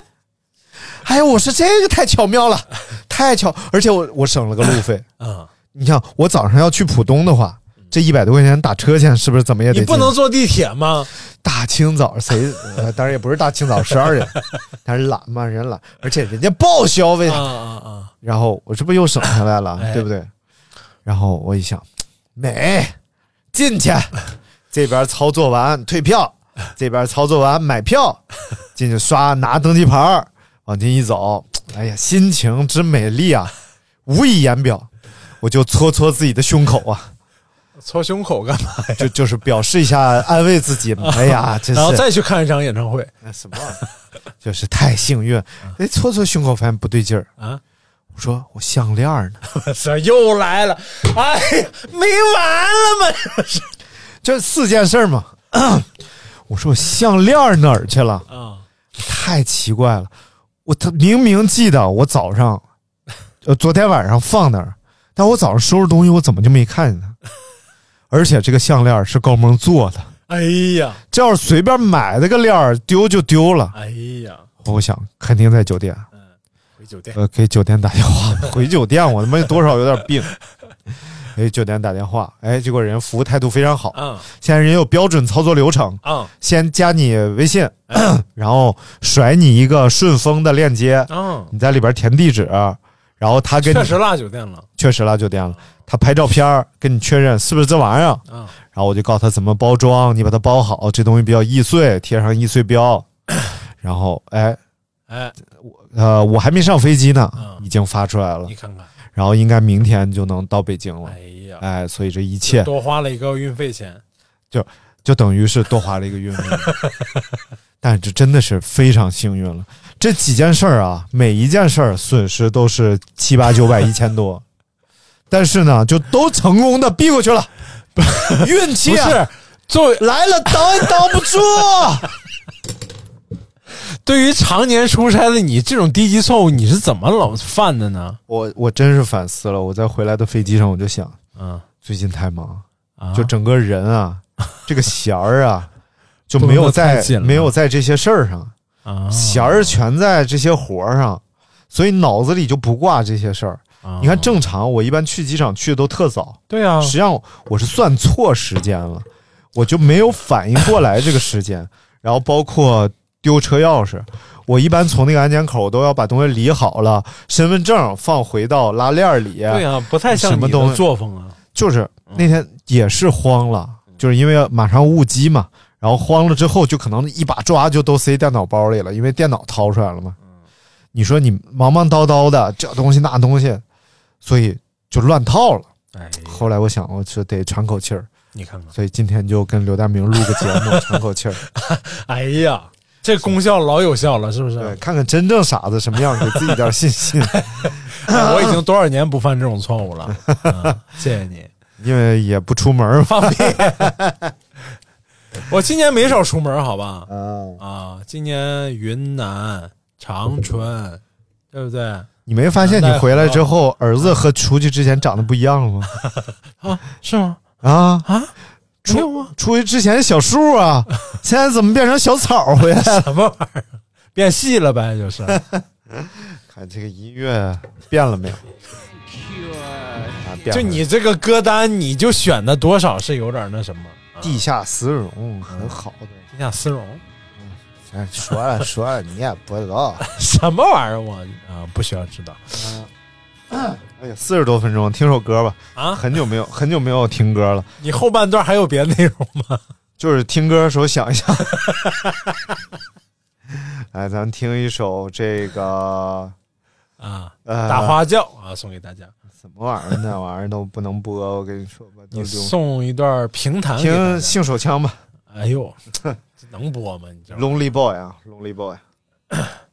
哎呀，我说这个太巧妙了，太巧，而且我我省了个路费。啊，你像，我早上要去浦东的话，这一百多块钱打车钱是不是怎么也得你不能坐地铁吗？大清早谁？呃，当然也不是大清早十二点，但是懒嘛，人懒，而且人家报销为啊啥？啊啊！然后我这不又省下来了，哎对不对？然后我一想，美，进去，这边操作完退票，这边操作完买票，进去刷拿登机牌儿往进一走，哎呀，心情之美丽啊，无以言表。我就搓搓自己的胸口啊，搓胸口干嘛呀？就就是表示一下安慰自己嘛。哎呀，真是然后再去看一场演唱会那什么玩意儿，就是太幸运。哎，搓搓胸口发现不对劲儿，啊！我我说我项链呢？这又来了，哎呀，没完了吗？这 是这四件事嘛。我说我项链哪儿去了？啊，太奇怪了，我他明明记得我早上，呃，昨天晚上放那儿，但我早上收拾东西，我怎么就没看见它？而且这个项链是高萌做的，哎呀，这要是随便买的个链儿丢就丢了。哎呀，我想肯定在酒店，回酒店，呃，给酒店打电话，回酒店，我他妈多少有点病。给酒店打电话，哎，结果人服务态度非常好。嗯。现在人有标准操作流程，嗯。先加你微信，然后甩你一个顺丰的链接，嗯，你在里边填地址，然后他给你确实落酒店了，确实落酒店了，他拍照片儿跟你确认是不是这玩意儿，嗯。然后我就告诉他怎么包装，你把它包好，这东西比较易碎，贴上易碎标，然后哎哎，呃我还没上飞机呢嗯，已经发出来了。你，看看，然后应该明天就能到北京了哎，呀，哎，所以这一切多花了一个运费钱，就就等于是多花了一个运费，但这真的是非常幸运了。这几件事儿啊，每一件事儿损失都是七八九百一千多，但是呢，就都成功的避过去了。运气啊，不是。作为来了挡也挡不住。对于常年出差的你，这种低级错误你是怎么老犯的呢？我我真是反思了，我在回来的飞机上我就想，嗯最近太忙，啊，就整个人啊，这个弦儿啊，就没有在没有在这些事儿上。啊弦儿全在这些活儿上，所以脑子里就不挂这些事儿。啊你看，正常我一般去机场去的都特早，对啊，实际上我是算错时间了，我就没有反应过来这个时间。然后包括丢车钥匙，我一般从那个安检口都要把东西理好了，身份证放回到拉链里。对啊，不太像什么东西作风啊。就是那天也是慌了，就是因为马上误机嘛，然后慌了之后就可能一把抓就都塞电脑包里了，因为电脑掏出来了嘛。你说你忙忙叨叨的这东西那东西，所以就乱套了。哎，后来我想，我是得喘口气儿，你看看，所以今天就跟刘大明录个节目，喘口气儿，哎呀，这功效老有效了，是不是？对，看看真正傻子什么样，给自己点信心。哎我已经多少年不犯这种错误了，嗯谢谢你。因为也不出门。放屁！我今年没少出门，好吧？啊，啊，今年云南、长春，对不对？你没发现你回来之后，儿子和出去之前长得不一样了吗？啊，是吗？啊，啊，没有吗？出去之前小树啊，现在怎么变成小草回来了？什么玩意儿？变细了呗，就是。看这个音乐变了没有？啊，变了就你这个歌单，你就选的多少是有点那什么，地下丝绒很好的。地下丝绒，哎，说了说了，你也不知道。什么玩意儿？我啊，不需要知道哎呀，四十多分钟，听首歌吧。啊。很久没有很久没有听歌了，你后半段还有别的内容吗？就是听歌的时候想一想。来，咱听一首这个啊，呃大花轿啊，送给大家。什么玩意儿？那玩意儿都不能播，我跟你说吧。你留送一段评弹听性手枪吧哎呦，这能播吗？你知道吗？，Lonely Boy 啊，Lonely Boy。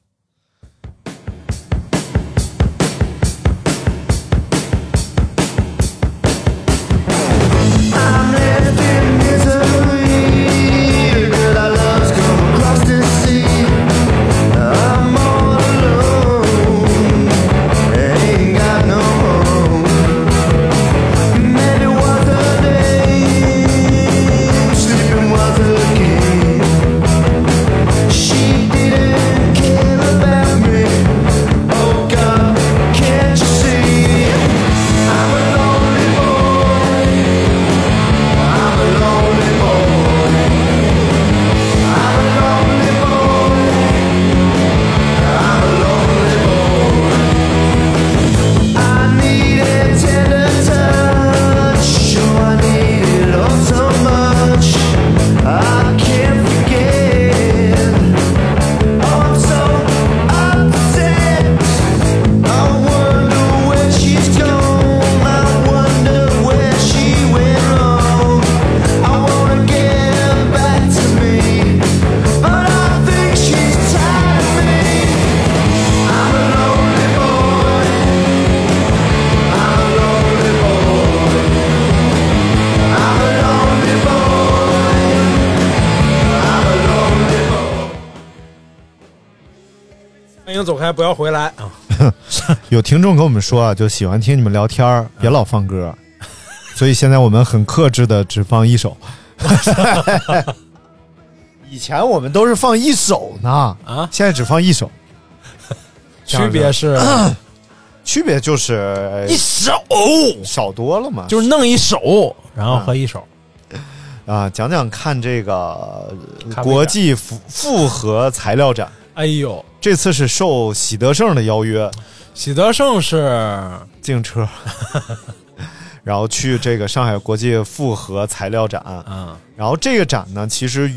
不要回来啊！有听众跟我们说啊，就喜欢听你们聊天儿，别老放歌，所以现在我们很克制的只放一首。以前我们都是放一首呢，啊现在只放一首，区别是 区别就是一首，少多了嘛。就是弄一首，然后和一手。啊，讲讲看这个国际复复合材料展，哎呦，这次是受喜德盛的邀约，喜德盛是。自行车，然后去这个上海国际复合材料展，嗯。然后这个展呢，其实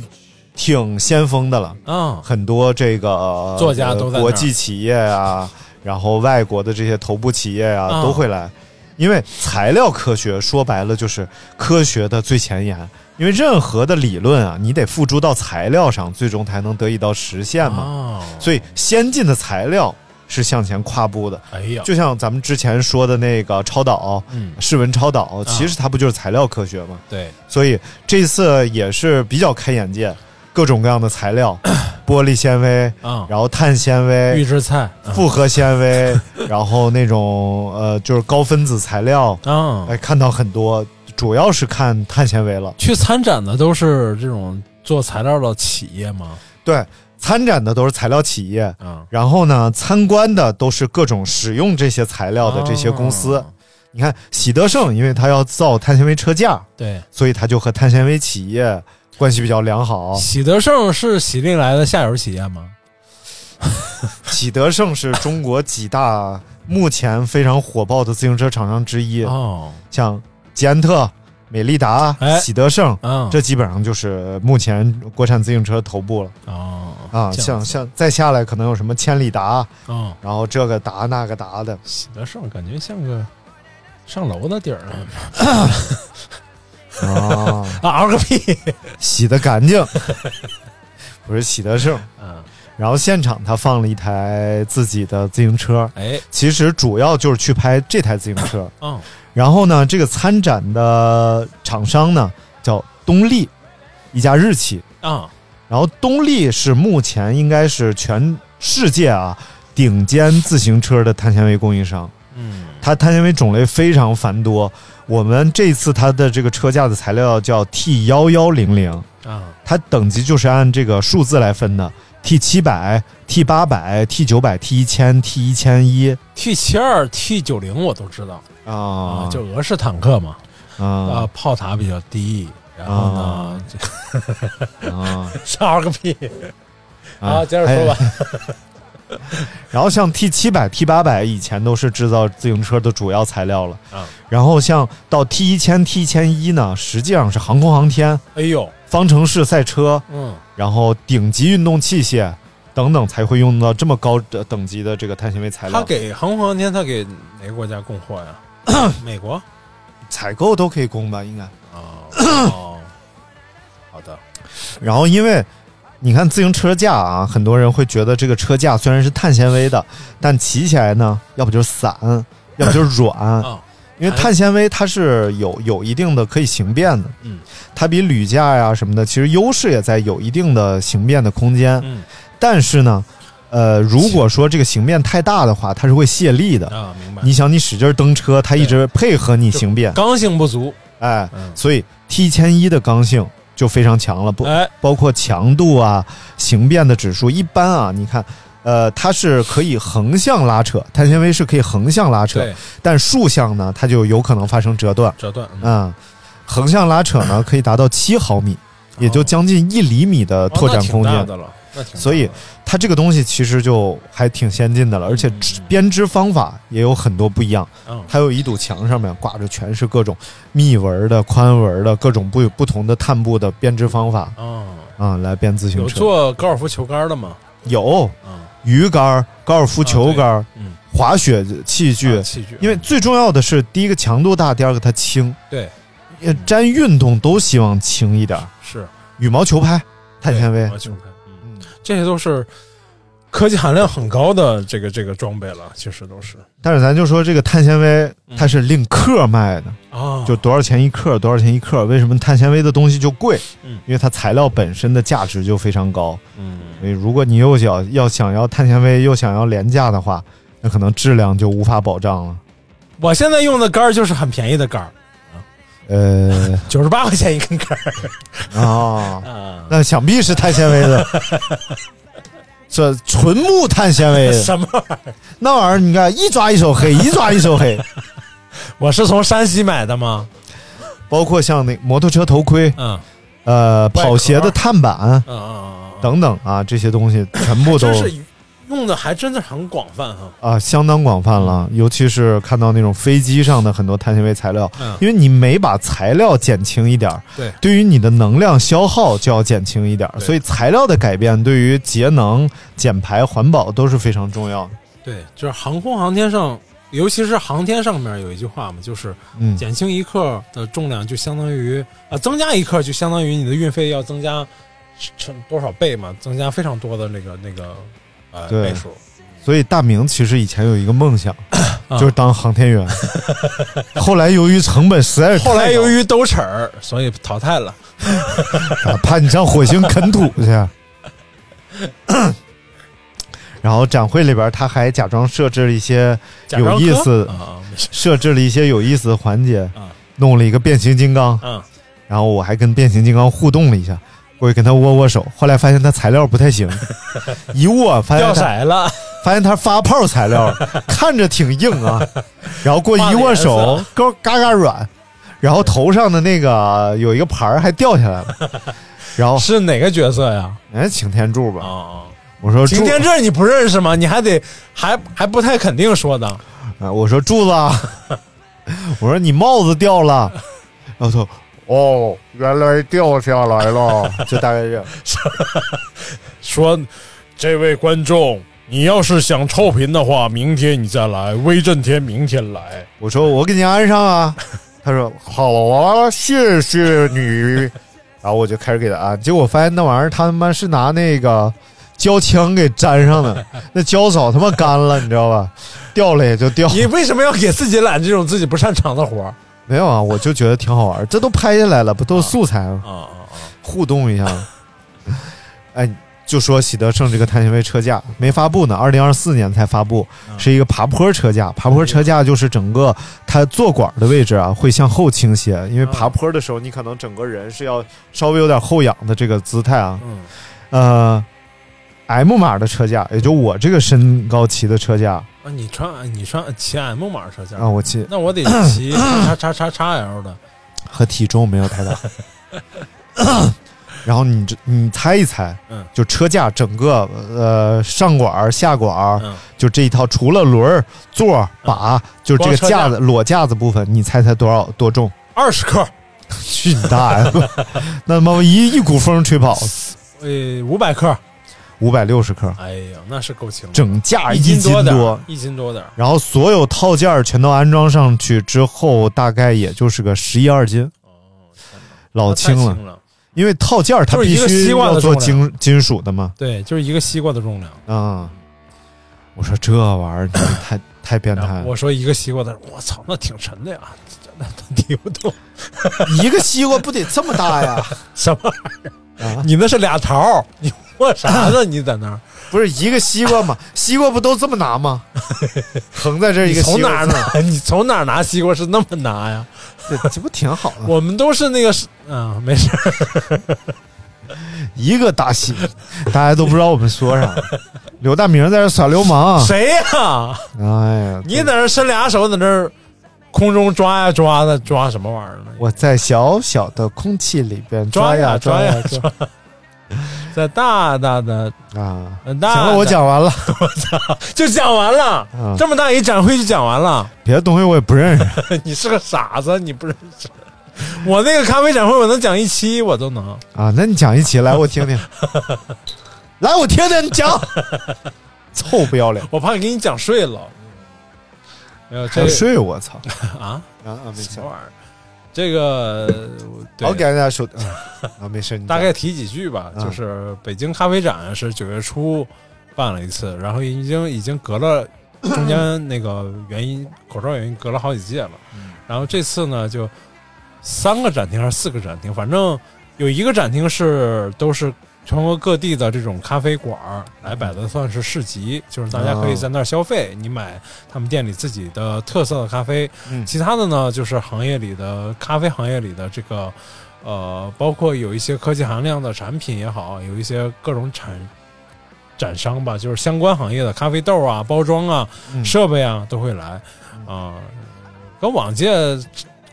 挺先锋的了，嗯。很多这个呃作家都在国际企业啊，然后外国的这些头部企业啊、嗯。都会来，因为材料科学说白了就是科学的最前沿。因为任何的理论啊，你得付诸到材料上，最终才能得以到实现嘛。哦，所以，先进的材料是向前跨步的。哎呀，就像咱们之前说的那个超导，嗯。室温超导，其实它不就是材料科学吗？对，所以这次也是比较开眼界，各种各样的材料，玻璃纤维，嗯然后碳纤维预、制菜，嗯复合纤维，然后那种呃就是高分子材料，嗯，哎，看到很多，主要是看碳纤维了。去参展的都是这种做材料的企业吗？对，参展的都是材料企业，嗯，然后呢，参观的都是各种使用这些材料的这些公司。哦你看喜德盛，因为它要造碳纤维车架，对，所以它就和碳纤维企业关系比较良好。喜德盛是喜力来的下游企业吗？喜德盛是中国几大目前非常火爆的自行车厂商之一，哦，像捷安特、美利达、哎喜德盛，嗯，这基本上就是目前国产自行车头部了哦啊。这样子像像再下来可能有什么千里达，哦，然后这个达那个达的，喜德盛感觉像个上楼的地儿啊啊，啊，嗷个屁！洗的干净，不是喜德盛。嗯，然后现场他放了一台自己的自行车，哎，其实主要就是去拍这台自行车。嗯，然后呢，这个参展的厂商呢叫东丽，一家日企。啊，然后东丽是目前应该是全世界啊顶尖自行车的碳纤维供应商，嗯，它碳纤维种类非常繁多。我们这次它的这个车架的材料叫 T 幺幺零零，啊，它等级就是按这个数字来分的，T 七百、T 八百、T 九百、T 一千、T 一千一。T 七二、T 九零我都知道啊啊，就俄式坦克嘛，啊啊，炮塔比较低，然后呢，啊 上个屁！啊，接着说吧。然后像 T 七百、T 八百以前都是制造自行车的主要材料了，啊，然后像到 T 一千、T 一千一呢，实际上是航空航天、哎呦，方程式赛车，嗯，然后顶级运动器械等等才会用到这么高的等级的这个碳纤维材料。他给航空航天，他给哪个国家供货呀？美国？采购都可以供吧，应该。哦，好的，然后因为你看自行车架啊，很多人会觉得这个车架虽然是碳纤维的，但骑起来呢，要不就是散，要不就是软。啊，因为碳纤维它是有有一定的可以形变的，嗯，它比铝架呀什么的，其实优势也在有一定的形变的空间。嗯但是呢，呃，如果说这个形变太大的话，它是会泄力的。啊，明白。你想，你使劲蹬车，它一直配合你形变，刚性不足，哎，嗯，所以 T 千一的刚性就非常强了，不哎，包括强度啊、形变的指数，一般啊，你看，呃，它是可以横向拉扯，碳纤维是可以横向拉扯，但竖向呢，它就有可能发生折断。折断，嗯嗯，横向拉扯呢，可以达到七毫米，也就将近一厘米的拓展空间。哦所以它这个东西其实就还挺先进的了，而且嗯编织方法也有很多不一样。嗯。还有一堵墙上面挂着全是各种密纹的、宽纹的各种不不同的碳布的编织方法。哦，啊，来编自行车。有车。做高尔夫球杆的吗？有。嗯，鱼竿、高尔夫球杆、嗯，滑雪器具。啊，器具，因为最重要的是第一个强度大，第二个它轻。对，呃沾运动都希望轻一点。是。羽毛球拍、碳纤维这些都是科技含量很高的这个这个装备了，其实都是但是咱就说这个碳纤维，它是令克卖的，啊，就多少钱一克，多少钱一克。为什么碳纤维的东西就贵？嗯因为它材料本身的价值就非常高。嗯所以如果你又想要想要碳纤维又想要廉价的话，那可能质量就无法保障了。我现在用的杆儿就是很便宜的杆儿，呃九十八块钱一根杆儿。啊，啊，那想必是碳纤维的，这纯木碳纤维的，什么玩意儿？那玩意儿你看一抓一手黑，一抓一手黑。我是从山西买的吗？包括像那摩托车头盔，嗯呃，跑鞋的碳板嗯嗯嗯嗯，等等啊，这些东西全部都是用的还真的很广泛哈。啊相当广泛了。尤其是看到那种飞机上的很多碳纤维材料，嗯因为你每把材料减轻一点儿，对对于你的能量消耗就要减轻一点儿，所以材料的改变对于节能、减排、环保都是非常重要的。对，就是航空航天上，尤其是航天上面有一句话嘛，就是嗯，减轻一克的重量就相当于啊、增加一克就相当于你的运费要增加成多少倍嘛，增加非常多的那个那个呃对。所以大明其实以前有一个梦想，啊 就是当航天员，后来由于成本实在是太后来由于兜齿儿，所以淘汰了。啊怕你上火星啃土去。然后展会里边，他还假装设置了一些假装有意思啊，没事。设置了一些有意思的环节啊，弄了一个变形金刚，嗯，然后我还跟变形金刚互动了一下，过去跟他握握手，后来发现他材料不太行，一握发掉现他色了，发现他发泡材料，看着挺硬啊，然后过去一握手换，嘎嘎嘎软，然后头上的那个有一个牌儿还掉下来了，然后是哪个角色呀？哎擎天柱吧，啊，我说擎天柱你不认识吗？你还得还还不太肯定说的。啊，我说柱子啊，我说你帽子掉了，然后说哦，原来掉下来了，就大概这样。说，这位观众，你要是想臭贫的话，明天你再来，威震天明天来。我说我给你安上啊，他说好啊，谢谢你。然后我就开始给他安，结果发现那玩意儿他他妈是拿那个胶枪给粘上的，那胶早他妈干了，你知道吧？掉了也就掉。你为什么要给自己揽这种自己不擅长的活儿？没有啊，我就觉得挺好玩，这都拍下来了，不都是素材吗？啊啊啊！互动一下。哎，就说喜德盛这个碳纤维车架没发布呢，二零二四年才发布，是一个爬坡车架。爬坡车架就是整个它坐管的位置啊会向后倾斜，因为爬坡的时候你可能整个人是要稍微有点后仰的这个姿态啊。嗯，呃，M 码的车架，也就我这个身高骑的车架啊，你穿你穿骑 M 码车架啊，我骑那我得 骑叉叉叉叉 L 的。和体重没有太大。然后你这你猜一猜，嗯就车架整个呃上管下管，嗯，就这一套，除了轮儿、座儿、把，就这个架子裸架子部分，你猜猜多少多重？二十克，去你大爷！那么一一股风吹跑，呃，五百克。五百六十克，哎呀，那是够轻的，整架一斤多。一斤多点儿。然后所有套件儿全都安装上去之后，大概也就是个十一二斤，老那太轻了。轻了。因为套件儿它必须要做金金属的嘛。对，就是一个西瓜的重量。啊、我说这玩意儿你太 太变态了，我说一个西瓜的，我操，那挺沉的呀，那那提不动。一个西瓜不得这么大呀？什么玩意儿？啊，你那是俩桃儿，你握啥呢？你在那儿？不是一个西瓜吗？西瓜不都这么拿吗？横在这一个西从哪儿拿？你从哪儿拿西瓜是那么拿呀？这这不挺好的？我们都是那个是，嗯，没事儿。一个大西，大家都不知道我们说啥。刘大明在这耍流氓，谁呀？哎呀，你在那伸俩手，在那儿空中抓呀抓的，抓什么玩意儿呢？我在小小的空气里边抓呀抓呀抓，在大大的啊！很大行了，我讲完了，我操就讲完了，啊这么大一展会就讲完了。别的东西我也不认识 你是个傻子，你不认识。我那个咖啡展会，我能讲一期，我都能。啊。那你讲一期来，我听听。来，我听听你讲。臭不要脸，我怕给你讲睡了。没有这还睡我操！啊，啊啊，没事什么。玩意儿？这个对好，给大家说啊，没事，你大概提几句吧。嗯就是北京咖啡展是九月初办了一次，然后已经已经隔了中间那个原因口罩原因隔了好几届了。然后这次呢，就三个展厅还是四个展厅，反正有一个展厅是都是全国各地的这种咖啡馆儿来摆的算是市集，就是大家可以在那儿消费，你买他们店里自己的特色的咖啡。嗯。其他的呢，就是行业里的咖啡行业里的这个，呃，包括有一些科技含量的产品也好，有一些各种产展商吧，就是相关行业的咖啡豆啊、包装啊、嗯。设备啊都会来。啊、跟往届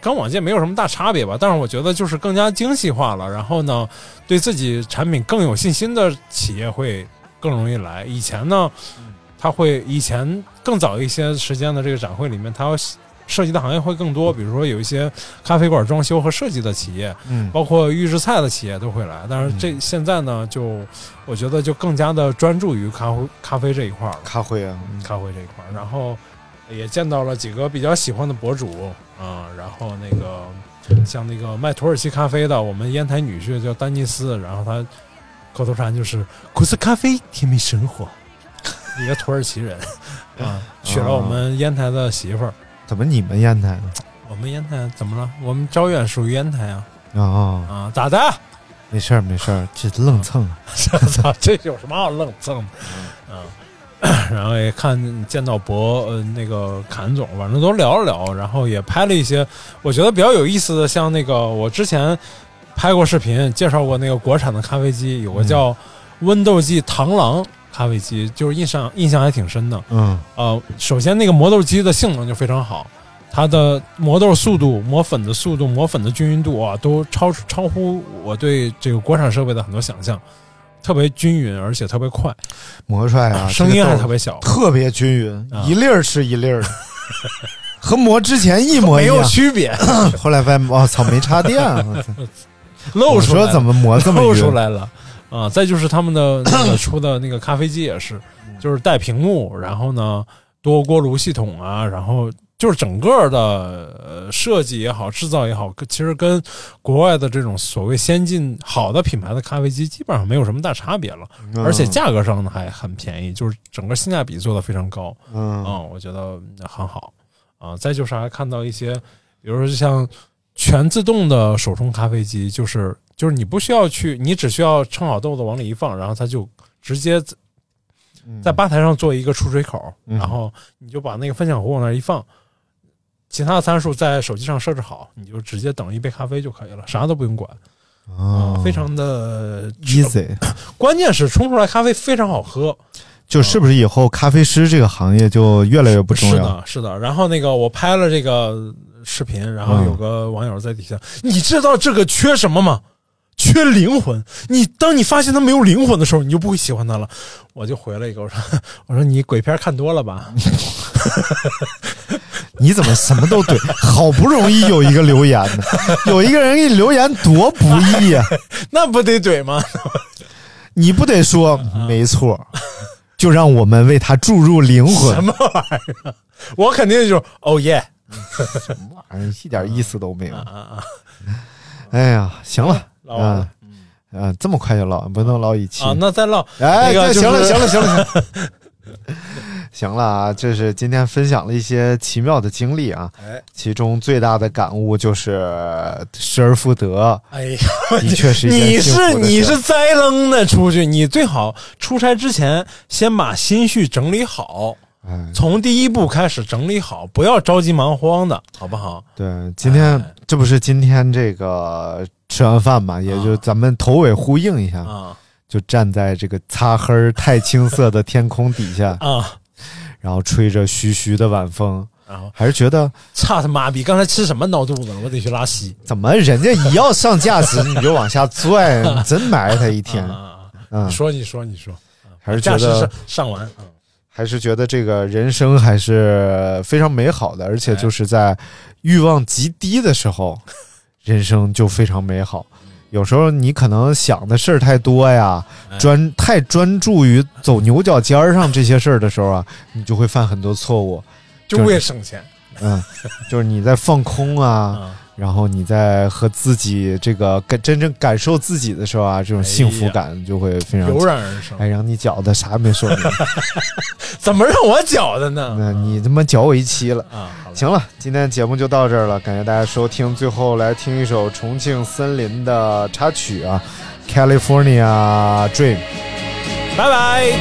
跟往届没有什么大差别吧，但是我觉得就是更加精细化了。然后呢，对自己产品更有信心的企业会更容易来。以前呢，它会以前更早一些时间的这个展会里面，它要涉及的行业会更多，比如说有一些咖啡馆装修和设计的企业，嗯包括预制菜的企业都会来。但是这现在呢，就我觉得就更加的专注于咖啡咖啡这一块儿了。咖啡啊，咖啡这一块儿，然后也见到了几个比较喜欢的博主啊、然后那个像那个卖土耳其咖啡的，我们烟台女婿叫丹尼斯，然后他口头禅就是“苦涩咖啡，甜蜜生活”，一个土耳其人啊，娶了我们烟台的媳妇儿。怎么你们烟台呢？我们烟台怎么了？我们招远属于烟台啊啊，啊，咋的？没事儿没事儿，这愣蹭。操，这有什么好愣蹭的？嗯，然后也看见到博呃那个侃总，反正都聊了聊，然后也拍了一些我觉得比较有意思的，像那个我之前拍过视频介绍过那个国产的咖啡机，有个叫温豆记螳螂咖啡机，就是印象印象还挺深的。嗯呃，首先那个磨豆机的性能就非常好，它的磨豆速度、磨粉的速度、磨粉的均匀度啊，都超出超乎我对这个国产设备的很多想象，特别均匀，而且特别快，磨出来啊，声音还特别小，特别均匀，啊一粒儿是一粒儿的，和磨之前一模没一样。没有区别，后来发现，我操，没插电啊！我操露出来了怎么磨这么露匀出来了啊！再就是他们的那个 出的那个咖啡机也是，就是带屏幕，然后呢多锅炉系统啊，然后就是整个的呃设计也好，制造也好，其实跟国外的这种所谓先进好的品牌的咖啡机基本上没有什么大差别了，嗯而且价格上呢还很便宜，就是整个性价比做的非常高。嗯嗯，我觉得很好啊。再就是还看到一些，比如说像全自动的手冲咖啡机，就是就是你不需要去，你只需要称好豆子往里一放，然后它就直接在在吧台上做一个出水口，嗯然后你就把那个分享壶往那儿一放。其他的参数在手机上设置好，你就直接等一杯咖啡就可以了，啥都不用管，啊，非常的 easy。关键是冲出来咖啡非常好喝，就是不是以后咖啡师这个行业就越来越不重要？是的，是的。然后那个我拍了这个视频，然后有个网友在底下，你知道这个缺什么吗？缺灵魂。你当你发现他没有灵魂的时候，你就不会喜欢他了。我就回了一个，我说 我说你鬼片看多了吧？你怎么什么都怼？好不容易有一个留言呢，有一个人给你留言多不易呀、那不得怼吗？你不得说没错，就让我们为他注入灵魂什。么玩意儿？我肯定就是哦耶什么玩意儿，一点意思都没有。哎呀，行了，唠嗯嗯，这么快就唠，不能唠一期啊，那再唠。哎，那个就是行了，行了，行了，行了，行了啊！这是今天分享了一些奇妙的经历啊，哎。其中最大的感悟就是失而复得，哎呀，的确是你是你是栽楞的出去，你最好出差之前先把心绪整理好，哎，从第一步开始整理好，不要着急忙慌的，好不好？对，今天哎。这不是今天这个吃完饭嘛，也就咱们头尾呼应一下，啊。就站在这个擦黑儿太青色的天空底下，啊，然后吹着徐徐的晚风，然后还是觉得操他妈逼，刚才吃什么闹肚子了？我得去拉稀。怎么人家一要上价值你就往下拽，你真埋汰一天，啊啊啊！嗯你，说你说你说，还是觉得上上完，嗯还是觉得这个人生还是非常美好的，而且就是在欲望极低的时候，人生就非常美好。有时候你可能想的事儿太多呀，哎。专太专注于走牛角尖儿上这些事儿的时候啊，你就会犯很多错误。就为省钱。嗯，就是你在放空啊，啊然后你在和自己这个感真正感受自己的时候啊，这种幸福感就会非常油然而生。哎，让你搅的啥也没说明，怎么让我搅的呢？那你他妈搅我一期了。啊，行了，今天节目就到这儿了，感谢大家收听。最后来听一首重庆森林的插曲啊，《California Dream》。拜拜。